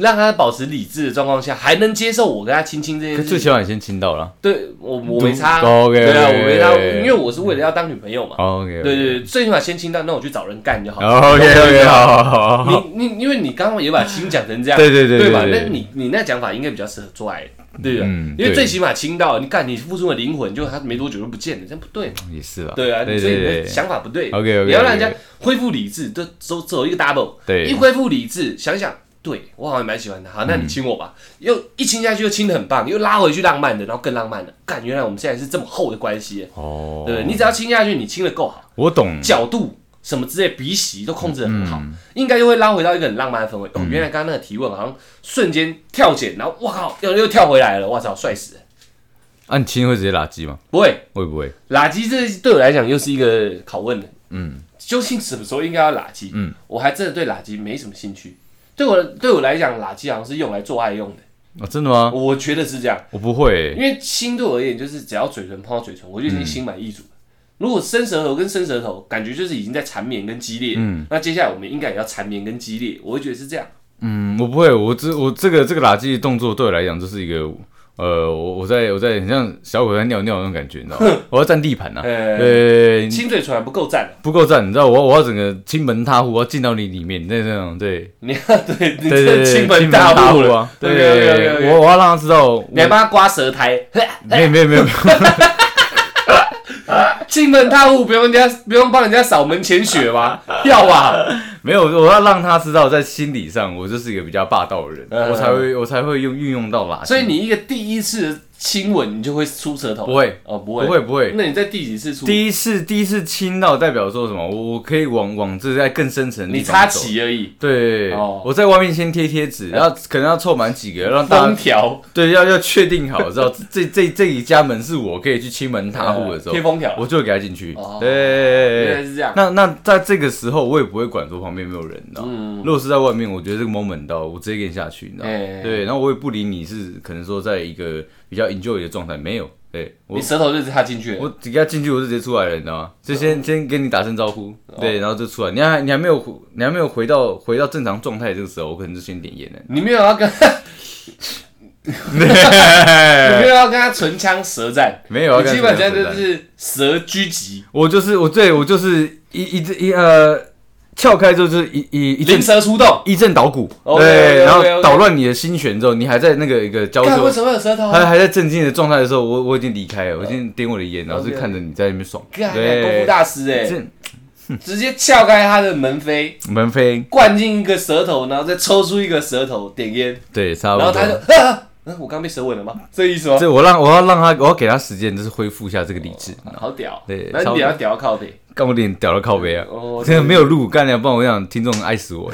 Speaker 1: 让他保持理智的状况下，还能接受我跟他亲亲这件事情，
Speaker 2: 最起码你先亲到了。
Speaker 1: 对我我没差，
Speaker 2: 哦，OK，
Speaker 1: 对啊，我没差，因为我是为了要当女朋友嘛。
Speaker 2: OK，
Speaker 1: 对对对，最起码先亲到，那我去找人干就好。
Speaker 2: OK OK，好好好好，
Speaker 1: 你你因为你刚刚也把亲讲成这样，
Speaker 2: 对对对
Speaker 1: 对吧？那你你那讲法应该比较适合做爱，对吧？
Speaker 2: 嗯
Speaker 1: 因为最起码亲到，你干你付出的灵魂，就他没多久就不见了，这样不对嘛？
Speaker 2: 也是啊。
Speaker 1: 对啊，所以你的
Speaker 2: 对对
Speaker 1: 想法不对。
Speaker 2: OK，OK，OK
Speaker 1: 你要让人家恢复理智，就走走一个 double，
Speaker 2: 对
Speaker 1: 一恢复理智，想想，对我好像蛮喜欢的，好，那你亲我吧，又一亲下去又亲的很棒，又拉回去浪漫的，然后更浪漫的，干，原来我们现在是这么厚的关系，
Speaker 2: 哦，
Speaker 1: 对不对？你只要亲下去，你亲的够好，
Speaker 2: 我懂。
Speaker 1: 角度什么之类，鼻息都控制的很好，
Speaker 2: 嗯
Speaker 1: 应该就会拉回到一个很浪漫的氛围。哦，原来刚刚那个提问好像瞬间跳剪，然后我靠，又又跳回来了，我操，帅死了！
Speaker 2: 啊，你亲会直接拉鸡吗？
Speaker 1: 不会，
Speaker 2: 会不会？
Speaker 1: 垃圾这对我来讲又是一个拷问的。
Speaker 2: 嗯
Speaker 1: 究竟什么时候应该要垃圾？
Speaker 2: 嗯，
Speaker 1: 我还真的对垃圾没什么兴趣。对我对我来讲，垃圾好像是用来做爱用的，
Speaker 2: 啊，真的吗？
Speaker 1: 我觉得是这样。
Speaker 2: 我不会
Speaker 1: 因。为心对我而言，就是只要嘴唇碰到嘴唇，我就已经心满意足了。如果伸舌头跟伸舌头，感觉就是已经在缠绵跟激烈。
Speaker 2: 嗯
Speaker 1: 那接下来我们应该也要缠绵跟激烈，我会觉得是这样。
Speaker 2: 嗯，我不会，我这我这个这个垃圾的动作对我来讲就是一个，呃，我我在我在很像小狗在尿尿那种感觉，你知道吗？我要占地盘呐、啊，
Speaker 1: 呃，
Speaker 2: 对，
Speaker 1: 亲嘴唇还不够占，
Speaker 2: 不够占，你知道我我要整个亲门踏户，我要进到你里面，那那种对。
Speaker 1: 你要对你
Speaker 2: 对对对，
Speaker 1: 这亲门大户，
Speaker 2: 啊，对
Speaker 1: OK，OK，OK，OK
Speaker 2: 对，我我要让他知道，我
Speaker 1: 你还帮他刮舌苔，
Speaker 2: 没有没有没有，没 有
Speaker 1: 亲门踏户不用人家不用帮人家扫门前雪吗？要吧？
Speaker 2: 没有，我要让他知道，在心理上我就是一个比较霸道的人，
Speaker 1: 嗯
Speaker 2: 我才会我才会用运用到垃圾。
Speaker 1: 所以你一个第一次的亲吻，你就会出舌头？
Speaker 2: 不会
Speaker 1: 哦，不会，
Speaker 2: 不会不会，
Speaker 1: 那你在第几次出？
Speaker 2: 第一次第一次亲到代表说什么？我我可以往往这在更深层的
Speaker 1: 你插
Speaker 2: 地方走。
Speaker 1: 旗而已，
Speaker 2: 对，
Speaker 1: 哦
Speaker 2: 我在外面先贴贴纸，然后可能要凑满几个，让大
Speaker 1: 封
Speaker 2: 家
Speaker 1: 条，
Speaker 2: 对要要确定好，知道 这这这一家门是我可以去亲门踏户的时候
Speaker 1: 贴，封条，
Speaker 2: 我就会给他进去
Speaker 1: 哦。
Speaker 2: 对
Speaker 1: 原来是这样。
Speaker 2: 那那在这个时候，我也不会管说旁边有没有人，你知道吗？
Speaker 1: 嗯，
Speaker 2: 如果是在外面，我觉得这个 moment 到，我直接给你下去，你知道吗？
Speaker 1: 哎
Speaker 2: 对，然后我也不理你是可能说在一个比较 enjoy 的状态，没有，对我
Speaker 1: 你舌头就插进去了，
Speaker 2: 我只给他进去，我就直接出来了，你知道吗？就先先跟你打声招呼，对，然后就出来。你还你还没有回你还没有回到回到正常状态这个时候，我可能就先点烟了。
Speaker 1: 你没有要跟 你没有要跟他唇枪舌战，
Speaker 2: 没有啊，
Speaker 1: 你基本上就是舌狙击，
Speaker 2: 我就是我对我就是一一一呃撬开之后就是一一一阵
Speaker 1: 灵蛇出洞。
Speaker 2: 一阵捣鼓对，然后捣乱你的心弦之后，你还在那个一个交
Speaker 1: 看为。什么有舌头？
Speaker 2: 还还在震惊的状态的时候，我我已经离开了，我已经点我的烟，然后就看着你在那边爽。
Speaker 1: 干功夫
Speaker 2: 对，
Speaker 1: 大师哎，
Speaker 2: 这
Speaker 1: 直接撬开他的门扉，
Speaker 2: 门扉，
Speaker 1: 灌进一个舌头，然后再抽出一个舌头点烟，
Speaker 2: 对，差不多。
Speaker 1: 然后他就啊，嗯，我刚被舌吻了吗？这意思吗？
Speaker 2: 这我让我要让他，我要给他时间，就是恢复一下这个理智。
Speaker 1: 好屌，
Speaker 2: 对超
Speaker 1: 那你要屌到靠背。
Speaker 2: 干我脸屌到靠背啊！
Speaker 1: 哦，
Speaker 2: 真的没有录，干了，不然我想听众爱死我。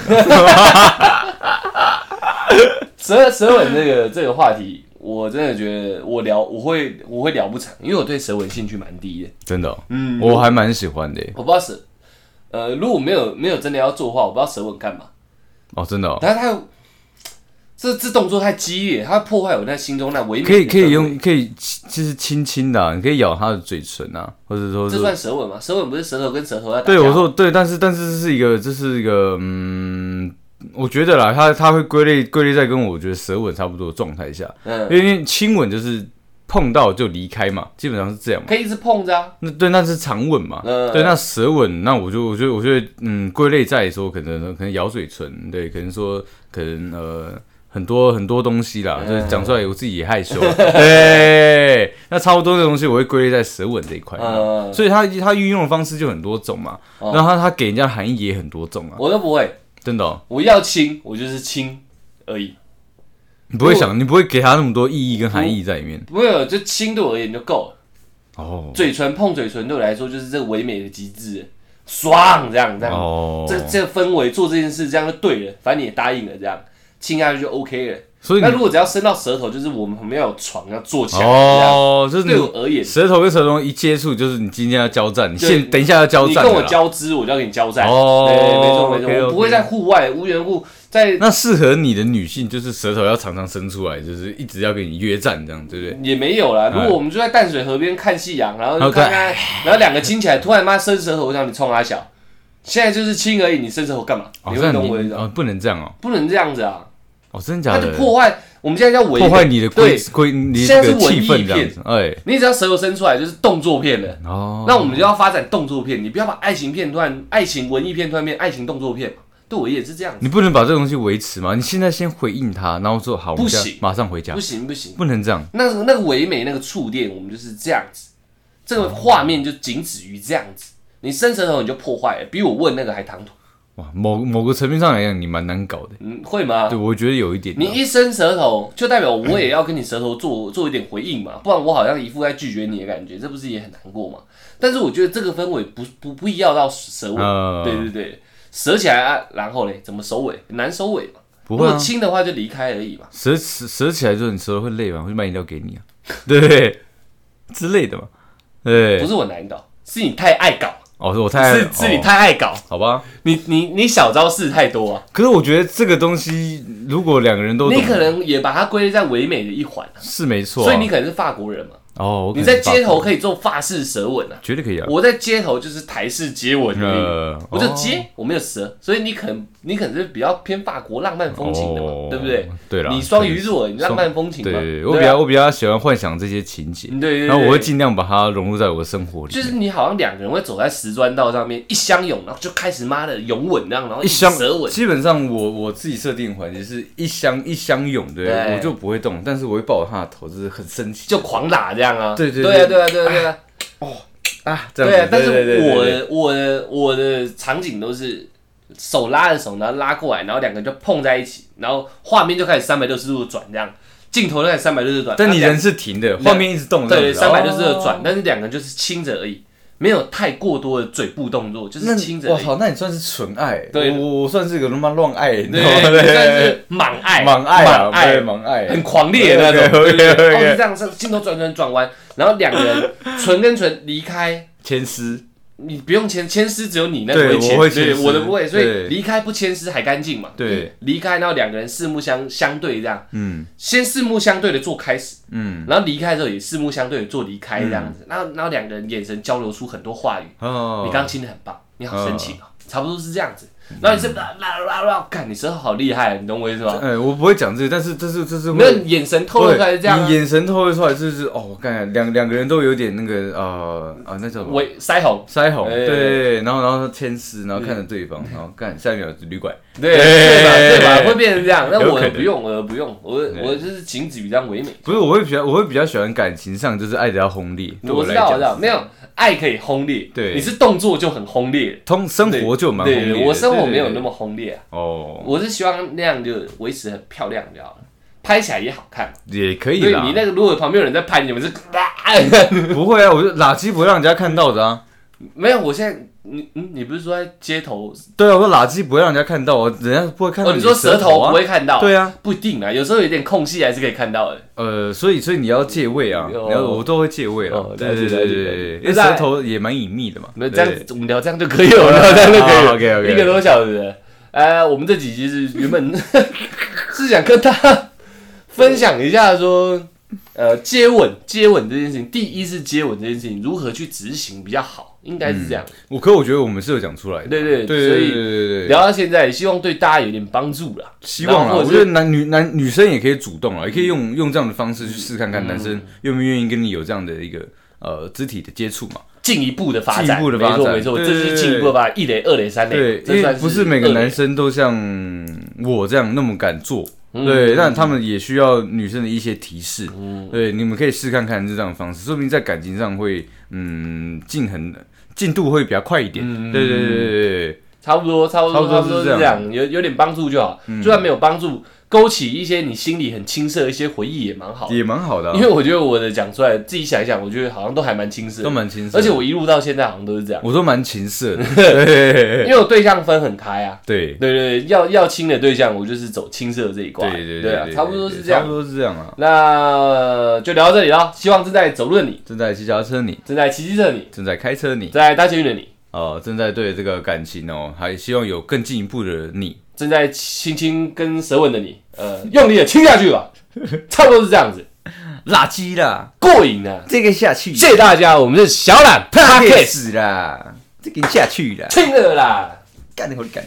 Speaker 1: 舌舌吻这个这个话题，我真的觉得我聊我会我会聊不长，因为我对舌吻兴趣蛮低的。
Speaker 2: 真的哦，
Speaker 1: 嗯，
Speaker 2: 我还蛮喜欢的。
Speaker 1: 我不知道舌，呃，如果没有没有真的要做的话，我不知道舌吻干嘛。
Speaker 2: 哦，真的哦，
Speaker 1: 但是它有这这动作太激烈，它会破坏我那心中那唯美的
Speaker 2: 可以可以用，可以就是轻轻的啊，你可以咬他的嘴唇啊，或者说
Speaker 1: 这算舌吻吗？舌吻不是舌头跟舌头在打
Speaker 2: 对我说对，但是但是这是一个这是一个嗯，我觉得啦，它它会归类归类在跟我觉得舌吻差不多的状态下，
Speaker 1: 嗯，
Speaker 2: 因为亲吻就是碰到就离开嘛，基本上是这样嘛。
Speaker 1: 可以一直碰着啊。
Speaker 2: 那对，那是长吻嘛。
Speaker 1: 嗯
Speaker 2: 对，那舌吻，那我就我觉得我觉得嗯，归类在说可能可能咬嘴唇，对，可能说可能呃很多很多东西啦，
Speaker 1: 嗯。
Speaker 2: 就是讲出来我自己也害羞。对，那差不多的东西我会归类在舌吻这一块。
Speaker 1: 嗯，
Speaker 2: 所以他他运用的方式就很多种嘛，
Speaker 1: 哦。
Speaker 2: 然后它它给人家的含义也很多种啊，
Speaker 1: 我都不会，
Speaker 2: 真的、哦，
Speaker 1: 我要亲我就是亲而已，
Speaker 2: 你不会想，你不会给他那么多意义跟含义在里面。
Speaker 1: 没有就亲对我而言就够了。
Speaker 2: 哦。
Speaker 1: 嘴唇碰嘴唇对我来说就是这个唯美的极致，爽这样这样，
Speaker 2: 哦，
Speaker 1: 这这个氛围做这件事这样就对了，反正你也答应了这样，亲下去就 OK 了。
Speaker 2: 所以
Speaker 1: 那如果只要伸到舌头，就是我们旁边要有床要坐起来。
Speaker 2: 哦，就是
Speaker 1: 对我而言，
Speaker 2: 舌头跟舌头一接触，就是你今天要交战，你现等一下要交战
Speaker 1: 你跟我。交织，我就要跟你交战。
Speaker 2: 哦
Speaker 1: 对，没错没错我不会在户外无缘无故在
Speaker 2: 那适合你的女性就是舌头要常常伸出来，就是一直要跟你约战，这样对不对？
Speaker 1: 也没有啦。如
Speaker 2: 哎
Speaker 1: 果我们就在淡水河边看夕阳，然后看看，然后两个亲起来，突然妈伸舌头，我想你冲他小。现在就是亲而已，你伸舌头干嘛？
Speaker 2: 哦，
Speaker 1: 你会懂我的意思吗？
Speaker 2: 你哦不能这样哦，
Speaker 1: 不能这样子啊，
Speaker 2: 哦真的假的
Speaker 1: 他就？破坏。我们现在叫违
Speaker 2: 破坏你的规
Speaker 1: 对，
Speaker 2: 规，你
Speaker 1: 现在是文艺片
Speaker 2: 哎，
Speaker 1: 你只要舌头伸出来就是动作片了。
Speaker 2: 哦，
Speaker 1: 那我们就要发展动作片，你不要把爱情片段、爱情文艺片突然变爱情动作片嘛。对我也是这样子，
Speaker 2: 你不能把这个东西维持吗？你现在先回应他，然后说好，
Speaker 1: 不行
Speaker 2: 马上回家
Speaker 1: 不，行不行，
Speaker 2: 不能这样。
Speaker 1: 那个那个唯美那个触电，我们就是这样子，这个画面就仅止于这样子。你伸舌头你就破坏了，比我问那个还唐突。
Speaker 2: 哇，某某个层面上来讲，你蛮难搞的。
Speaker 1: 嗯，会吗
Speaker 2: 对，？我觉得有一点啊。
Speaker 1: 你一伸舌头，就代表我也要跟你舌头做 做一点回应嘛，不然我好像一副在拒绝你的感觉，这不是也很难过吗？但是我觉得这个氛围不不不必要到舌尾，
Speaker 2: 呃
Speaker 1: 对对对，舌起来啊，然后嘞怎么收尾？难收尾嘛。如果
Speaker 2: 不会啊，
Speaker 1: 亲的话就离开而已嘛。
Speaker 2: 舌舌舌起来之后，你舌头会累吗？我就买饮料给你啊，对？之类的嘛。对
Speaker 1: 不，是我难搞，是你太爱搞，
Speaker 2: 哦，是我太
Speaker 1: 是是你
Speaker 2: 哦。
Speaker 1: 太爱搞，
Speaker 2: 好吧。
Speaker 1: 你你你小招式太多啊，
Speaker 2: 可是我觉得这个东西，如果两个人都懂。
Speaker 1: 你可能也把它归类在唯美的一环啊。
Speaker 2: 是没错。啊，
Speaker 1: 所以你可能是法国人嘛，
Speaker 2: 哦，
Speaker 1: 你在街头可以做法式舌吻啊，
Speaker 2: 绝对可以啊。
Speaker 1: 我在街头就是台式接吻而已。
Speaker 2: 呃，
Speaker 1: 我就
Speaker 2: 哦
Speaker 1: 接，我没有舌，所以你可能你可能是比较偏法国浪漫风情的嘛，
Speaker 2: 哦
Speaker 1: 对不对？
Speaker 2: 对了，
Speaker 1: 你双鱼座，你浪漫风情嘛，
Speaker 2: 对，我比较我比较喜欢幻想这些情节，
Speaker 1: 对对对，
Speaker 2: 然后我会尽量把它融入在我的生活里。
Speaker 1: 就是你好像两个人会走在石砖道上面一相拥，然后就开始妈的拥吻那样，然后
Speaker 2: 一相
Speaker 1: 舌吻，
Speaker 2: 基本上我我自己设定的环节是一相一相拥，对
Speaker 1: 对
Speaker 2: 我就不会动，但是我会抱着他的头，就是很生气，
Speaker 1: 就狂打这样啊，
Speaker 2: 对对
Speaker 1: 对啊
Speaker 2: 对。
Speaker 1: 对啊对啊对啊。
Speaker 2: 哦啊，这样子。
Speaker 1: 对啊，但是
Speaker 2: 对对对对
Speaker 1: 我的我的我的场景都是手拉着手，然后拉过来，然后两个人就碰在一起，然后画面就开始三百六十度转这样，镜头就开始三百六十度转，
Speaker 2: 但你人是停的，画面一直动，
Speaker 1: 对，
Speaker 2: 这样子。
Speaker 1: 三百六十度转，但是两个人就是亲着而已，没有太过多的嘴部动作，就是
Speaker 2: 那
Speaker 1: 亲着而已。
Speaker 2: 哇好，那你算是纯爱，
Speaker 1: 对
Speaker 2: 我我算是个他妈乱爱，
Speaker 1: 对，
Speaker 2: 道吗？
Speaker 1: 你算是莽爱，
Speaker 2: 莽爱啊，
Speaker 1: 莽爱
Speaker 2: 对，盲爱，
Speaker 1: 很狂烈的那种。
Speaker 2: OK，OK，OK，
Speaker 1: 对对对
Speaker 2: OK
Speaker 1: 哦，是这样，是镜头转转转弯，然后两个人唇跟唇离开，
Speaker 2: 牵丝，
Speaker 1: 你不用牵牵丝，只有你那
Speaker 2: 个
Speaker 1: 会牵，对
Speaker 2: 我
Speaker 1: 的不会，所以离开不牵丝还干净嘛。
Speaker 2: 对，
Speaker 1: 离开，然后两个人四目相相对这样，
Speaker 2: 嗯。
Speaker 1: 先四目相对的做开始，
Speaker 2: 嗯，
Speaker 1: 然后离开之后也四目相对的做离开这样子，然后然后两个人眼神交流出很多话语，
Speaker 2: 哦，
Speaker 1: 你刚刚亲的很棒，你好深情哦，差不多是这样子。然后你是啦啦啦啦，干你舌头好厉害，你懂我意思吗？
Speaker 2: 哎，我不会讲这些，但是这是这是会
Speaker 1: 没有眼神透露出来是这样啊，
Speaker 2: 你眼神透露出来就是哦，我看两两个人都有点那个呃啊，那叫什么？
Speaker 1: 尾腮红，
Speaker 2: 腮红，
Speaker 1: 哎
Speaker 2: 对然后然后牵丝，然后看着对方，然后干下一秒是旅馆，
Speaker 1: 对吧对吧？会变成这样，那我
Speaker 2: 有可能
Speaker 1: 不用，我不用，我我就是仅止于这样唯美。
Speaker 2: 不是，我会比较我会比较喜欢感情上就是爱的要轰烈，
Speaker 1: 我知道，我知道，没有爱可以轰烈，
Speaker 2: 对
Speaker 1: 你是动作就很轰烈，
Speaker 2: 通生活就蛮轰烈
Speaker 1: 我生活没有那
Speaker 2: 么
Speaker 1: 么轰烈啊，
Speaker 2: 哦，
Speaker 1: 我是希望那样就维持很漂亮知道吗。拍起来也好看。
Speaker 2: 也可以啦。
Speaker 1: 你那个如果旁边有人在拍，你们是
Speaker 2: 不会啊，我就垃圾不会让人家看到的啊。
Speaker 1: 没有。我现在你嗯，你不是说在街头？
Speaker 2: 对啊，我说垃圾不会让人家看到，我人家不会看到
Speaker 1: 哦，
Speaker 2: 你
Speaker 1: 你说舌头
Speaker 2: 啊
Speaker 1: 不会看到？
Speaker 2: 对啊，
Speaker 1: 不一定啊，有时候有点空隙还是可以看到的。
Speaker 2: 呃，所以所以你要借位啊，
Speaker 1: 哦
Speaker 2: 你要我都会借位啊
Speaker 1: 哦，
Speaker 2: 对对对对对，因为舌头也蛮隐秘的嘛。
Speaker 1: 那这样我们聊这样就可以了，聊 这样就可以了。
Speaker 2: OK OK，
Speaker 1: 一个多小时了。呃，我们这几集是原本 是想跟他分享一下说，呃，接吻接吻这件事情，第一是接吻这件事情如何去执行比较好，应该是这样。
Speaker 2: 我可我觉得我们是有讲出来的。
Speaker 1: 对对
Speaker 2: 对对对
Speaker 1: 所以
Speaker 2: 对对，
Speaker 1: 聊到现在，希望对大家有点帮助啦。
Speaker 2: 希望啦，
Speaker 1: 后或者是
Speaker 2: 我觉得男女男女生也可以主动啊，也可以用用这样的方式去试看看，
Speaker 1: 嗯
Speaker 2: 男生愿不愿意跟你有这样的一个呃肢体的接触嘛。
Speaker 1: 进一步的发展，
Speaker 2: 进一步的发展
Speaker 1: 没错没错，
Speaker 2: 对
Speaker 1: 这是进一步的发展，一垒、二垒、三垒，
Speaker 2: 对，因为不是每个
Speaker 1: 二垒
Speaker 2: 男生都像我这样那么敢做。
Speaker 1: 嗯
Speaker 2: 对，但他们也需要女生的一些提示。
Speaker 1: 嗯
Speaker 2: 对，你们可以试看看这样的方式，说不定在感情上会嗯进很进度会比较快一点。
Speaker 1: 嗯
Speaker 2: 对对对对对对，
Speaker 1: 差不多，差不多，
Speaker 2: 差不多是这样
Speaker 1: 有有点帮助就好。
Speaker 2: 嗯
Speaker 1: 就算没有帮助，勾起一些你心里很青涩的一些回忆也蛮好。
Speaker 2: 也蛮好的啊，
Speaker 1: 因为我觉得我的讲出来，自己想一想，我觉得好像都还蛮青涩，
Speaker 2: 都蛮青涩，
Speaker 1: 而且我一路到现在好像都是这样，
Speaker 2: 我都蛮青涩的。
Speaker 1: 因为我对象分很开啊。
Speaker 2: 对
Speaker 1: 对对对，要要亲的对象，我就是走青涩这一块。
Speaker 2: 对对
Speaker 1: 对啊，差不多是这样
Speaker 2: 差不。多是这样啊。
Speaker 1: 那呃就聊到这里了，希望正在走路的你，
Speaker 2: 正在骑脚踏车你，
Speaker 1: 正在骑机车的你，
Speaker 2: 正在开车你，
Speaker 1: 正在搭捷运的你，
Speaker 2: 哦，正在对这个感情哦，还希望有更进一步的你。
Speaker 1: 正在亲亲跟舌吻的你，呃，用力的亲下去吧，差不多是这样子，
Speaker 2: 垃圾啦，
Speaker 1: 过瘾啊！
Speaker 2: 这个下去，
Speaker 1: 谢谢大家，我们是小懒 Podcast，
Speaker 2: 死啦，这个下去啦，
Speaker 1: 亲了啦。
Speaker 2: 干得好干。